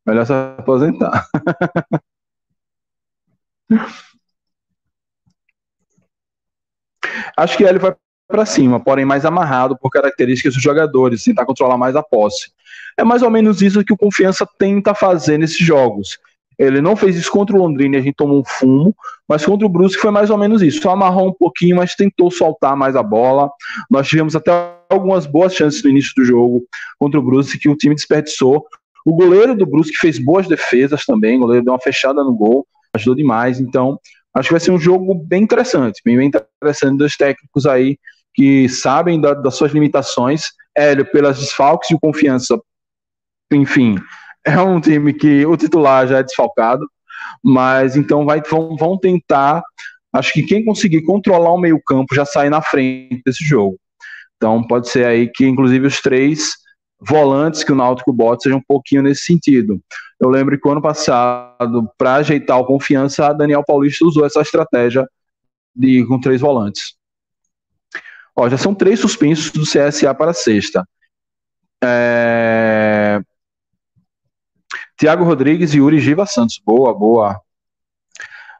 melhor se aposentar. (laughs) acho que ele vai para cima, porém mais amarrado por características dos jogadores, tentar controlar mais a posse. É mais ou menos isso que o Confiança tenta fazer nesses jogos. Ele não fez isso contra o Londrina, a gente tomou um fumo, mas contra o Brusque foi mais ou menos isso. Só amarrou um pouquinho, mas tentou soltar mais a bola. Nós tivemos até algumas boas chances no início do jogo contra o Brusque que o time desperdiçou. O goleiro do Brusque fez boas defesas também, o goleiro deu uma fechada no gol, ajudou demais. Então, acho que vai ser um jogo bem interessante, bem, bem interessante dos técnicos aí que sabem da, das suas limitações. Hélio, pelas desfalques e o confiança enfim, é um time que o titular já é desfalcado, mas então vai, vão, vão tentar. Acho que quem conseguir controlar o meio-campo já sai na frente desse jogo. Então pode ser aí que, inclusive, os três volantes que o Náutico bota sejam um pouquinho nesse sentido. Eu lembro que o ano passado, para ajeitar o confiança, Daniel Paulista usou essa estratégia de com três volantes. Ó, já são três suspensos do CSA para sexta. É... Tiago Rodrigues e Yuri Giva Santos. Boa, boa.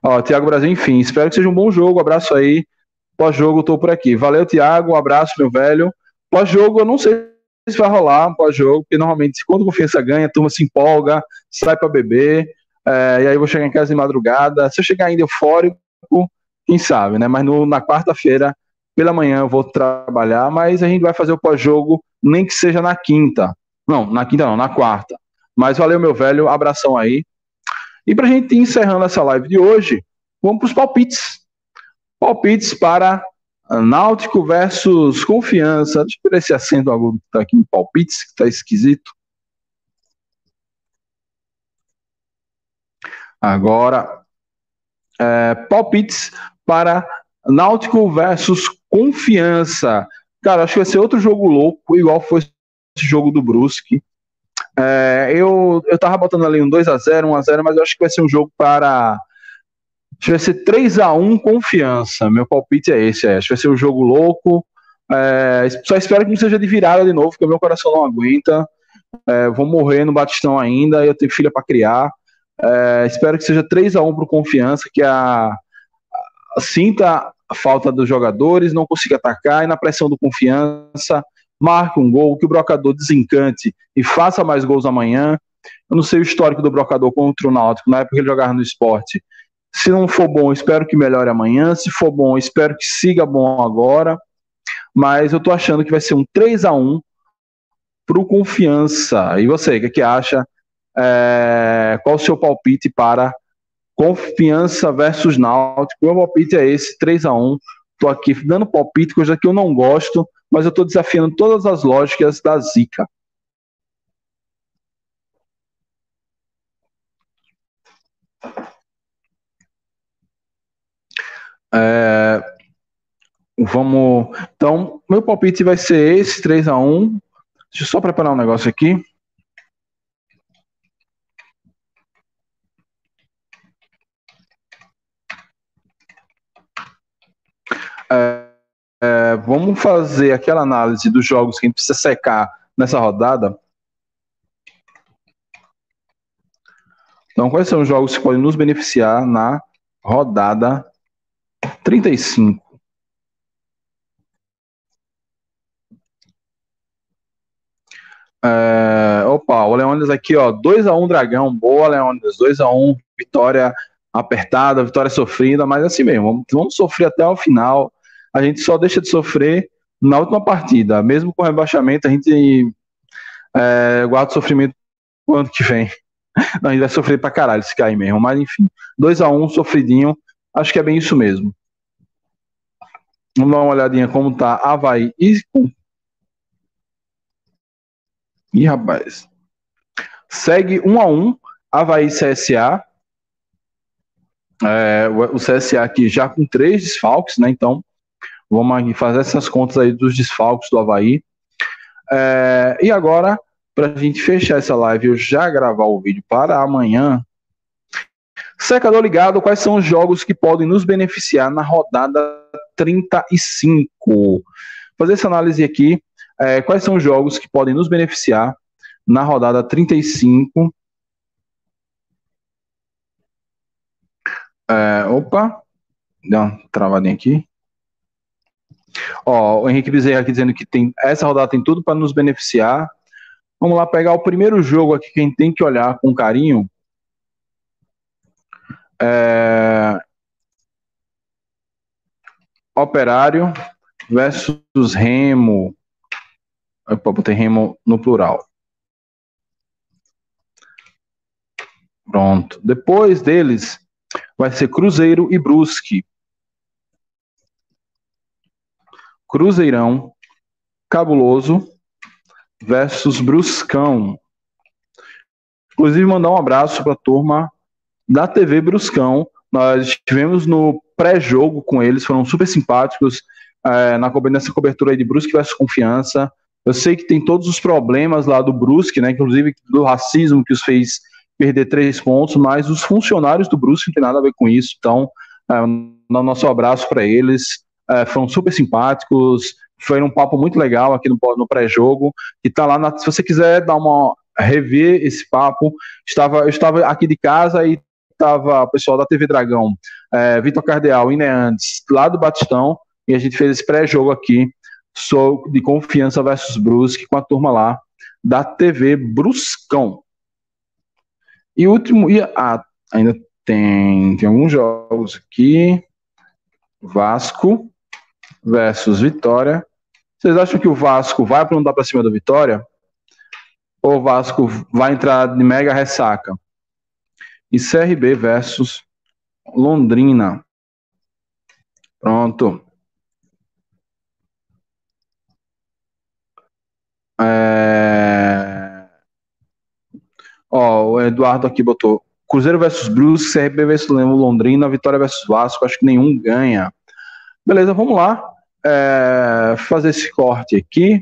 Ó, Tiago Brasil, enfim, espero que seja um bom jogo. Abraço aí. Pós-jogo, tô por aqui. Valeu, Tiago. Um abraço, meu velho. Pós-jogo, eu não sei se vai rolar pós-jogo, porque normalmente, quando confiança ganha, a turma se empolga, sai para beber, é, e aí eu vou chegar em casa de madrugada. Se eu chegar ainda eufórico, quem sabe, né? Mas no, na quarta-feira, pela manhã, eu vou trabalhar, mas a gente vai fazer o pós-jogo, nem que seja na quinta. Não, na quinta não, na quarta. Mas valeu, meu velho, abração aí. E para a gente encerrando essa live de hoje, vamos para os palpites. Palpites para Náutico versus Confiança. Deixa eu ver esse acento agudo que está aqui em palpites, que está esquisito. Agora, é, palpites para Náutico versus Confiança. Cara, acho que vai ser outro jogo louco, igual foi esse jogo do Brusque. É, eu, eu tava botando ali um 2x0, 1x0, mas eu acho que vai ser um jogo para. Acho que vai ser 3x1 confiança. Meu palpite é esse, é. Acho que vai ser um jogo louco. É, só espero que não seja de virada de novo, porque meu coração não aguenta. É, vou morrer no Batistão ainda, eu tenho filha para criar. É, espero que seja 3 a 1 para confiança, que a, a, sinta a falta dos jogadores, não consiga atacar e na pressão do confiança marque um gol, que o Brocador desencante e faça mais gols amanhã. Eu não sei o histórico do Brocador contra o Náutico, na época ele jogava no esporte. Se não for bom, espero que melhore amanhã. Se for bom, espero que siga bom agora. Mas eu tô achando que vai ser um 3 a 1 pro Confiança. E você, o que, é que acha? É... Qual o seu palpite para Confiança versus Náutico? Meu palpite é esse, 3 a 1 Tô aqui dando palpite, coisa que eu não gosto, mas eu estou desafiando todas as lógicas da Zika. É, vamos. Então, meu palpite vai ser esse 3 a 1 Deixa eu só preparar um negócio aqui. É, é, vamos fazer aquela análise dos jogos que a gente precisa secar nessa rodada. Então, quais são os jogos que podem nos beneficiar na rodada 35? É, opa, o Leônidas aqui, ó, 2x1 Dragão, boa, Leônidas, 2x1, vitória apertada, vitória sofrida, mas assim mesmo, vamos, vamos sofrer até o final a gente só deixa de sofrer na última partida. Mesmo com rebaixamento, a gente é, guarda o sofrimento ano que vem. (laughs) Não, a gente vai sofrer pra caralho se cair mesmo. Mas enfim, 2x1, um, sofridinho. Acho que é bem isso mesmo. Vamos dar uma olhadinha como tá Havaí e. Ih, rapaz. Segue 1 um a 1 um, Havaí CSA. É, o CSA aqui já com três desfalques, né? Então Vamos fazer essas contas aí dos desfalques do Havaí. É, e agora, para a gente fechar essa live, eu já gravar o vídeo para amanhã, Secador ligado, quais são os jogos que podem nos beneficiar na rodada 35? Vou fazer essa análise aqui. É, quais são os jogos que podem nos beneficiar na rodada 35? É, opa, deu uma travadinha aqui. Ó, o Henrique Bezerra aqui dizendo que tem, essa rodada tem tudo para nos beneficiar. Vamos lá pegar o primeiro jogo aqui que a gente tem que olhar com carinho. É... Operário versus Remo. Opa, botei Remo no plural. Pronto. Depois deles vai ser Cruzeiro e Brusque. Cruzeirão, Cabuloso versus Bruscão. Inclusive, mandar um abraço para a turma da TV Bruscão. Nós estivemos no pré-jogo com eles, foram super simpáticos é, na, nessa cobertura de Brusque versus Confiança. Eu sei que tem todos os problemas lá do Brusque, né, inclusive do racismo que os fez perder três pontos, mas os funcionários do Brusque não tem nada a ver com isso. Então, é, nosso abraço para eles é, foram super simpáticos, foi um papo muito legal aqui no, no pré-jogo, que tá lá, na, se você quiser dar uma, rever esse papo, estava, eu estava aqui de casa e estava o pessoal da TV Dragão, é, Vitor Cardeal e Neandes, lá do Batistão, e a gente fez esse pré-jogo aqui, sou de Confiança versus Brusque, com a turma lá da TV Bruscão. E último, e, ah, ainda tem, tem alguns jogos aqui, Vasco, versus Vitória. Vocês acham que o Vasco vai dar para cima do Vitória? Ou o Vasco vai entrar de mega ressaca? E CRB versus Londrina. Pronto. É... Ó, o Eduardo aqui botou Cruzeiro versus Brusque, CRB versus Londrina, Vitória versus Vasco. Acho que nenhum ganha. Beleza, vamos lá. É, fazer esse corte aqui.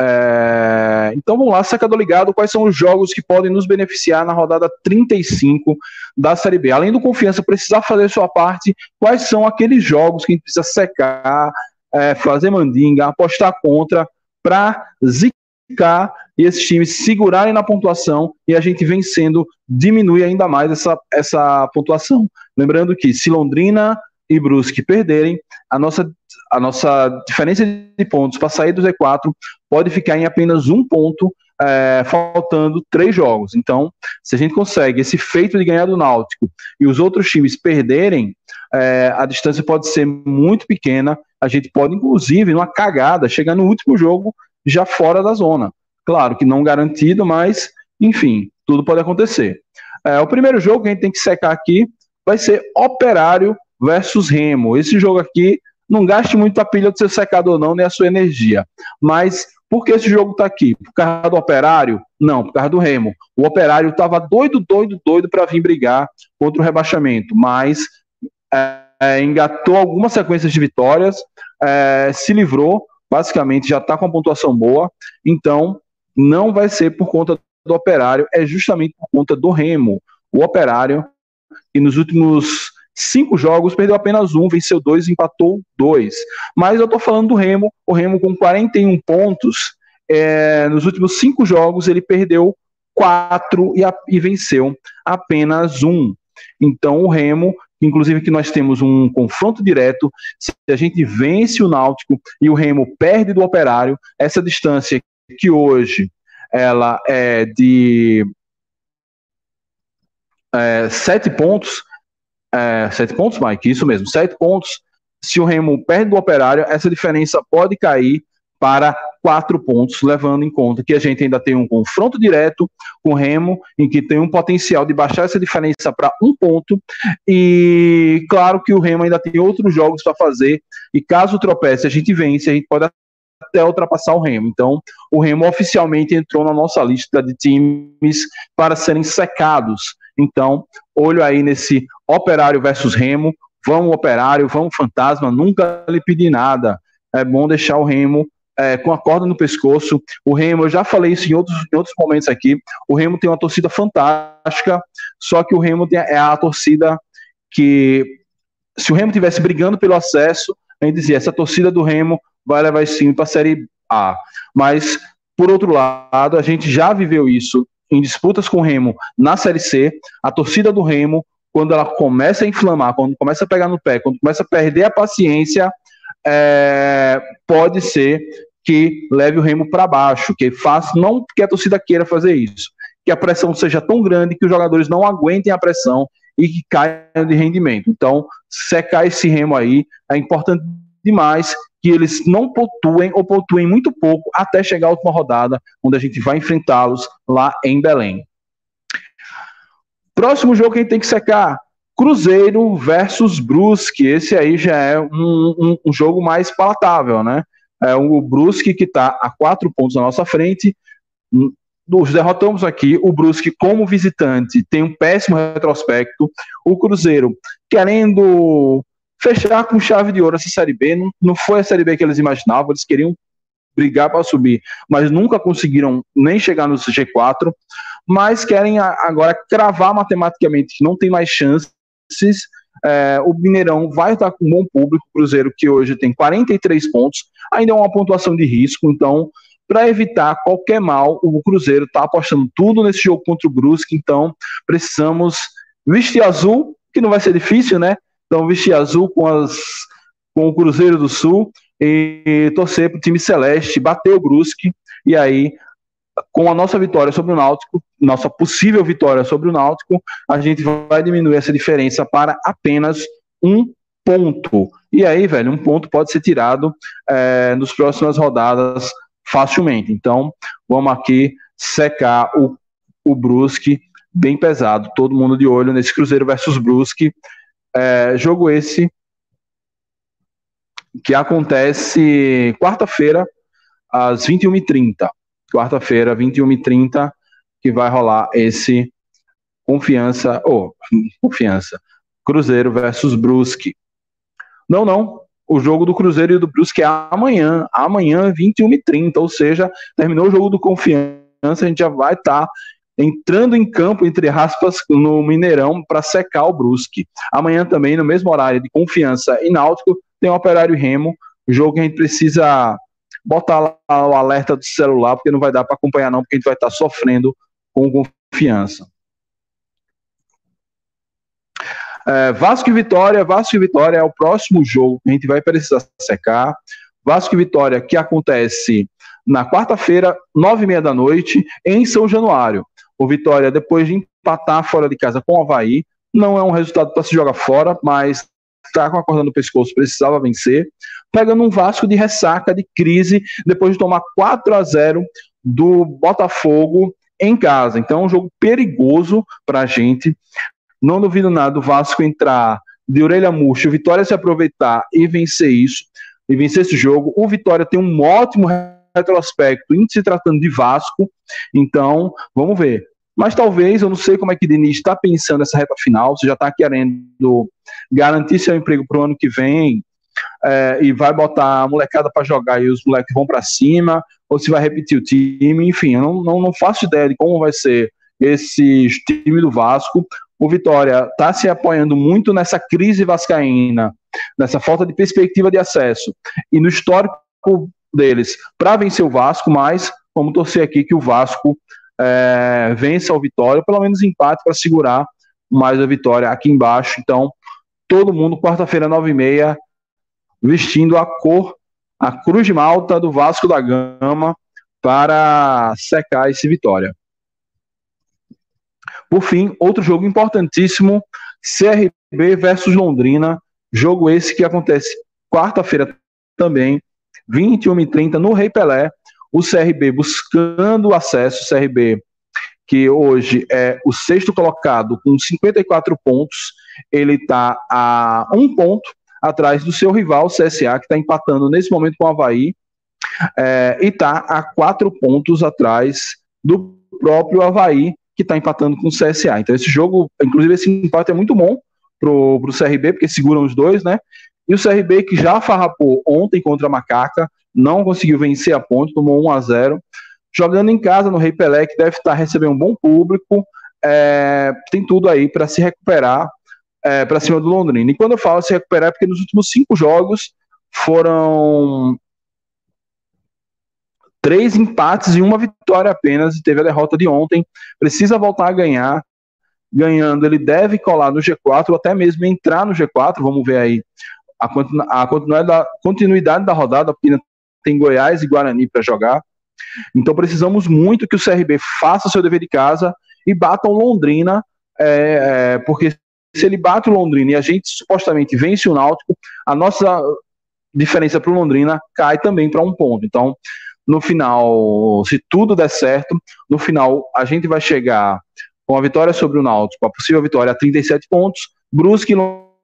É, então vamos lá, sacador ligado, quais são os jogos que podem nos beneficiar na rodada 35 da Série B? Além do confiança precisar fazer sua parte, quais são aqueles jogos que a gente precisa secar, é, fazer mandinga, apostar contra, para zicar e esses times segurarem na pontuação e a gente vencendo diminui ainda mais essa, essa pontuação. Lembrando que se Londrina e Brusque perderem, a nossa, a nossa diferença de pontos para sair do Z4 pode ficar em apenas um ponto, é, faltando três jogos. Então, se a gente consegue esse feito de ganhar do Náutico e os outros times perderem, é, a distância pode ser muito pequena. A gente pode, inclusive, numa cagada, chegar no último jogo já fora da zona. Claro que não garantido, mas, enfim, tudo pode acontecer. É, o primeiro jogo que a gente tem que secar aqui vai ser Operário versus Remo. Esse jogo aqui não gaste muito a pilha do seu secador, não, nem a sua energia. Mas por que esse jogo está aqui? Por causa do operário? Não, por causa do Remo. O operário estava doido, doido, doido para vir brigar contra o rebaixamento, mas é, é, engatou algumas sequências de vitórias, é, se livrou, basicamente já está com uma pontuação boa, então não vai ser por conta do operário, é justamente por conta do Remo. O operário, que nos últimos cinco jogos, perdeu apenas um, venceu dois, empatou dois. Mas eu estou falando do Remo, o Remo com 41 pontos, é, nos últimos cinco jogos ele perdeu quatro e, a, e venceu apenas um. Então o Remo, inclusive que nós temos um confronto direto, se a gente vence o Náutico e o Remo perde do Operário, essa distância que hoje ela é de é, sete pontos, é, sete pontos, Mike, isso mesmo, sete pontos. Se o Remo perde do Operário, essa diferença pode cair para quatro pontos, levando em conta que a gente ainda tem um confronto direto com o Remo, em que tem um potencial de baixar essa diferença para um ponto, e claro que o Remo ainda tem outros jogos para fazer, e caso tropece, a gente vence, a gente pode até ultrapassar o Remo. Então, o Remo oficialmente entrou na nossa lista de times para serem secados. Então, olho aí nesse Operário versus Remo. Vamos Operário, vamos Fantasma, nunca lhe pedi nada. É bom deixar o Remo é, com a corda no pescoço. O Remo, eu já falei isso em outros, em outros momentos aqui. O Remo tem uma torcida fantástica, só que o Remo tem, é a torcida que, se o Remo tivesse brigando pelo acesso, a gente dizia: essa torcida do Remo vai levar esse time para a Série A. Mas, por outro lado, a gente já viveu isso em disputas com o Remo na Série C. A torcida do Remo, quando ela começa a inflamar, quando começa a pegar no pé, quando começa a perder a paciência, é, pode ser que leve o Remo para baixo, que faça, não que a torcida queira fazer isso, que a pressão seja tão grande que os jogadores não aguentem a pressão e que caiam de rendimento. Então, secar esse Remo aí é importante demais que eles não pontuem ou pontuem muito pouco até chegar à última rodada, onde a gente vai enfrentá-los lá em Belém. Próximo jogo que a gente tem que secar, Cruzeiro versus Brusque. Esse aí já é um, um, um jogo mais palatável, né? É o Brusque que está a quatro pontos na nossa frente. Nos derrotamos aqui. O Brusque, como visitante, tem um péssimo retrospecto. O Cruzeiro, querendo fechar com chave de ouro essa Série B. Não, não foi a Série B que eles imaginavam, eles queriam brigar para subir, mas nunca conseguiram nem chegar no G4. Mas querem agora cravar matematicamente que não tem mais chances. É, o Mineirão vai estar com um bom público, o Cruzeiro, que hoje tem 43 pontos, ainda é uma pontuação de risco, então, para evitar qualquer mal, o Cruzeiro está apostando tudo nesse jogo contra o Brusque, então precisamos vestir azul, que não vai ser difícil, né? Então, vestir azul com, as, com o Cruzeiro do Sul e torcer para o time celeste, bater o Brusque, e aí, com a nossa vitória sobre o Náutico, nossa possível vitória sobre o Náutico, a gente vai diminuir essa diferença para apenas um ponto. E aí, velho, um ponto pode ser tirado é, nas próximas rodadas facilmente. Então, vamos aqui secar o, o Brusque bem pesado. Todo mundo de olho nesse Cruzeiro versus Brusque. É, jogo esse que acontece quarta-feira, às 21h30. Quarta-feira, 21h30, que vai rolar esse confiança, ou oh, confiança, Cruzeiro versus Brusque. Não, não. O jogo do Cruzeiro e do Brusque é amanhã, amanhã, 21h30, ou seja, terminou o jogo do confiança, a gente já vai estar tá entrando em campo, entre aspas, no Mineirão para secar o Brusque. Amanhã também, no mesmo horário de confiança e náutico, tem o Operário Remo, jogo que a gente precisa botar lá o alerta do celular, porque não vai dar para acompanhar não, porque a gente vai estar tá sofrendo com confiança. É, Vasco e Vitória, Vasco e Vitória é o próximo jogo que a gente vai precisar secar. Vasco e Vitória que acontece na quarta-feira, nove e meia da noite, em São Januário. O Vitória, depois de empatar fora de casa com o Havaí, não é um resultado para se jogar fora, mas está com a corda no pescoço, precisava vencer. Pegando um Vasco de ressaca, de crise, depois de tomar 4 a 0 do Botafogo em casa. Então é um jogo perigoso para a gente. Não duvido nada do Vasco entrar de orelha murcha, o Vitória se aproveitar e vencer isso, e vencer esse jogo. O Vitória tem um ótimo retrospecto em se tratando de Vasco, então vamos ver. Mas talvez, eu não sei como é que Diniz está pensando nessa reta final, se já está querendo garantir seu emprego para o ano que vem é, e vai botar a molecada para jogar e os moleques vão para cima, ou se vai repetir o time, enfim, eu não, não, não faço ideia de como vai ser esse time do Vasco. O Vitória está se apoiando muito nessa crise vascaína, nessa falta de perspectiva de acesso e no histórico deles para vencer o Vasco, mas vamos torcer aqui que o Vasco é, vença o Vitória, pelo menos empate para segurar mais a vitória aqui embaixo. Então, todo mundo, quarta-feira, nove e meia, vestindo a cor, a cruz de malta do Vasco da Gama para secar esse Vitória. Por fim, outro jogo importantíssimo, CRB versus Londrina, jogo esse que acontece quarta-feira também, 21 e 30 no Rei Pelé, o CRB buscando acesso, o CRB que hoje é o sexto colocado com 54 pontos, ele está a um ponto atrás do seu rival, o CSA, que está empatando nesse momento com o Havaí, é, e está a quatro pontos atrás do próprio Havaí, que está empatando com o CSA. Então esse jogo, inclusive esse empate é muito bom pro, o CRB, porque seguram os dois, né? E o CRB que já farrapou ontem contra a Macaca, não conseguiu vencer a ponte, tomou 1 a 0 Jogando em casa no Rei Pelé, que deve estar recebendo um bom público, é, tem tudo aí para se recuperar é, para cima do Londrina. E quando eu falo se recuperar, é porque nos últimos cinco jogos foram três empates e uma vitória apenas, e teve a derrota de ontem. Precisa voltar a ganhar. Ganhando, ele deve colar no G4, ou até mesmo entrar no G4. Vamos ver aí a, continuidade, da, continuidade da rodada, tem Goiás e Guarani para jogar. Então precisamos muito que o CRB faça o seu dever de casa e bata o Londrina, é, é, porque se ele bate o Londrina e a gente supostamente vence o Náutico, a nossa diferença para o Londrina cai também para um ponto. Então, no final, se tudo der certo, no final a gente vai chegar com a vitória sobre o Náutico, a possível vitória a 37 pontos, Brusque e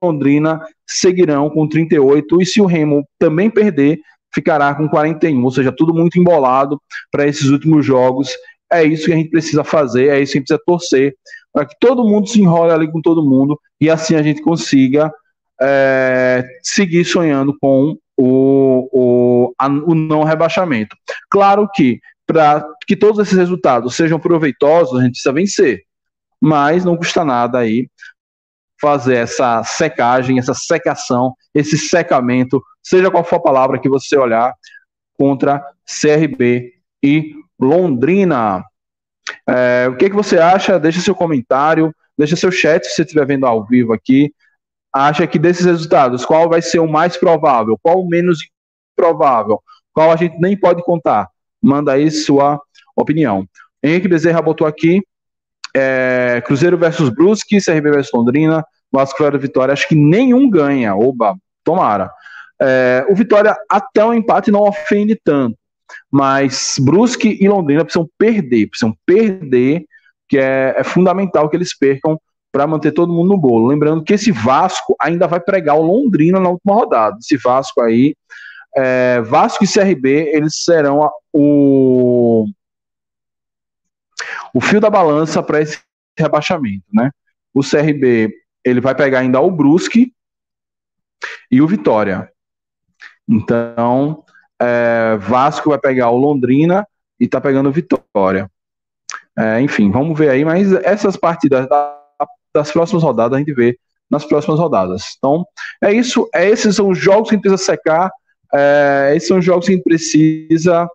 Londrina seguirão com 38, e se o Remo também perder, ficará com 41, ou seja, tudo muito embolado para esses últimos jogos. É isso que a gente precisa fazer, é isso que a gente precisa torcer, para que todo mundo se enrole ali com todo mundo e assim a gente consiga é, seguir sonhando com o, o, a, o não rebaixamento. Claro que para que todos esses resultados sejam proveitosos, a gente precisa vencer, mas não custa nada aí fazer essa secagem, essa secação, esse secamento, seja qual for a palavra que você olhar, contra CRB e Londrina. É, o que, que você acha? Deixa seu comentário, deixa seu chat se você estiver vendo ao vivo aqui. Acha que desses resultados, qual vai ser o mais provável? Qual o menos provável? Qual a gente nem pode contar? Manda aí sua opinião. Henrique Bezerra botou aqui é, Cruzeiro versus Brusque, CRB versus Londrina, Vasco fora Vitória. Acho que nenhum ganha. Oba, tomara. É, o Vitória até o empate não ofende tanto, mas Brusque e Londrina precisam perder, precisam perder, que é, é fundamental que eles percam para manter todo mundo no bolo. Lembrando que esse Vasco ainda vai pregar o Londrina na última rodada. Esse Vasco aí, é, Vasco e CRB, eles serão a, o o fio da balança para esse rebaixamento, né? O CRB ele vai pegar ainda o Brusque e o Vitória. Então, é, Vasco vai pegar o Londrina e tá pegando o Vitória. É, enfim, vamos ver aí, mas essas partidas da, das próximas rodadas a gente vê nas próximas rodadas. Então, é isso. É, esses são os jogos que a gente precisa secar. É, esses são os jogos que a gente precisa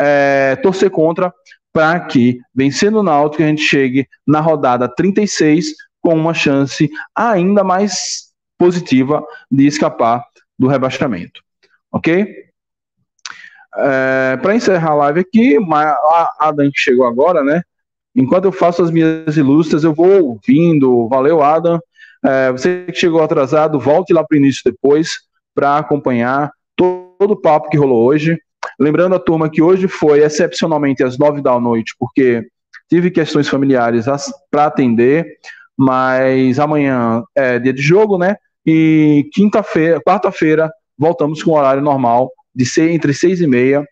é, torcer contra para que, vencendo o Náutico, a gente chegue na rodada 36 com uma chance ainda mais positiva de escapar do rebaixamento. Ok? É, para encerrar a live aqui, a Adam que chegou agora, né? Enquanto eu faço as minhas ilustras, eu vou ouvindo. Valeu, Adam. É, você que chegou atrasado, volte lá para o início depois para acompanhar todo o papo que rolou hoje. Lembrando a turma que hoje foi excepcionalmente às nove da noite, porque tive questões familiares para atender, mas amanhã é dia de jogo, né? E quinta-feira, quarta-feira, voltamos com o horário normal, de ser entre seis e meia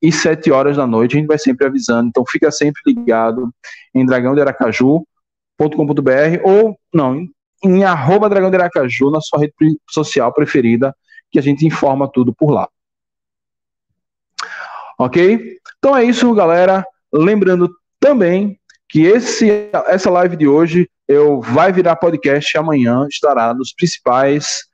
e sete horas da noite. A gente vai sempre avisando, então fica sempre ligado em dragãodearacaju.com.br ou não, em, em arroba dragão de Aracaju, na sua rede social preferida, que a gente informa tudo por lá. Ok? Então é isso, galera. Lembrando também que esse, essa live de hoje eu vai virar podcast amanhã, estará nos principais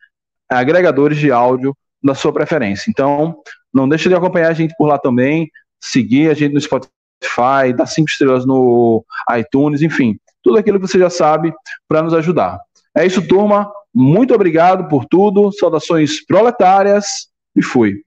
agregadores de áudio da sua preferência. Então, não deixe de acompanhar a gente por lá também, seguir a gente no Spotify, dar cinco estrelas no iTunes, enfim, tudo aquilo que você já sabe para nos ajudar. É isso, turma. Muito obrigado por tudo. Saudações proletárias e fui.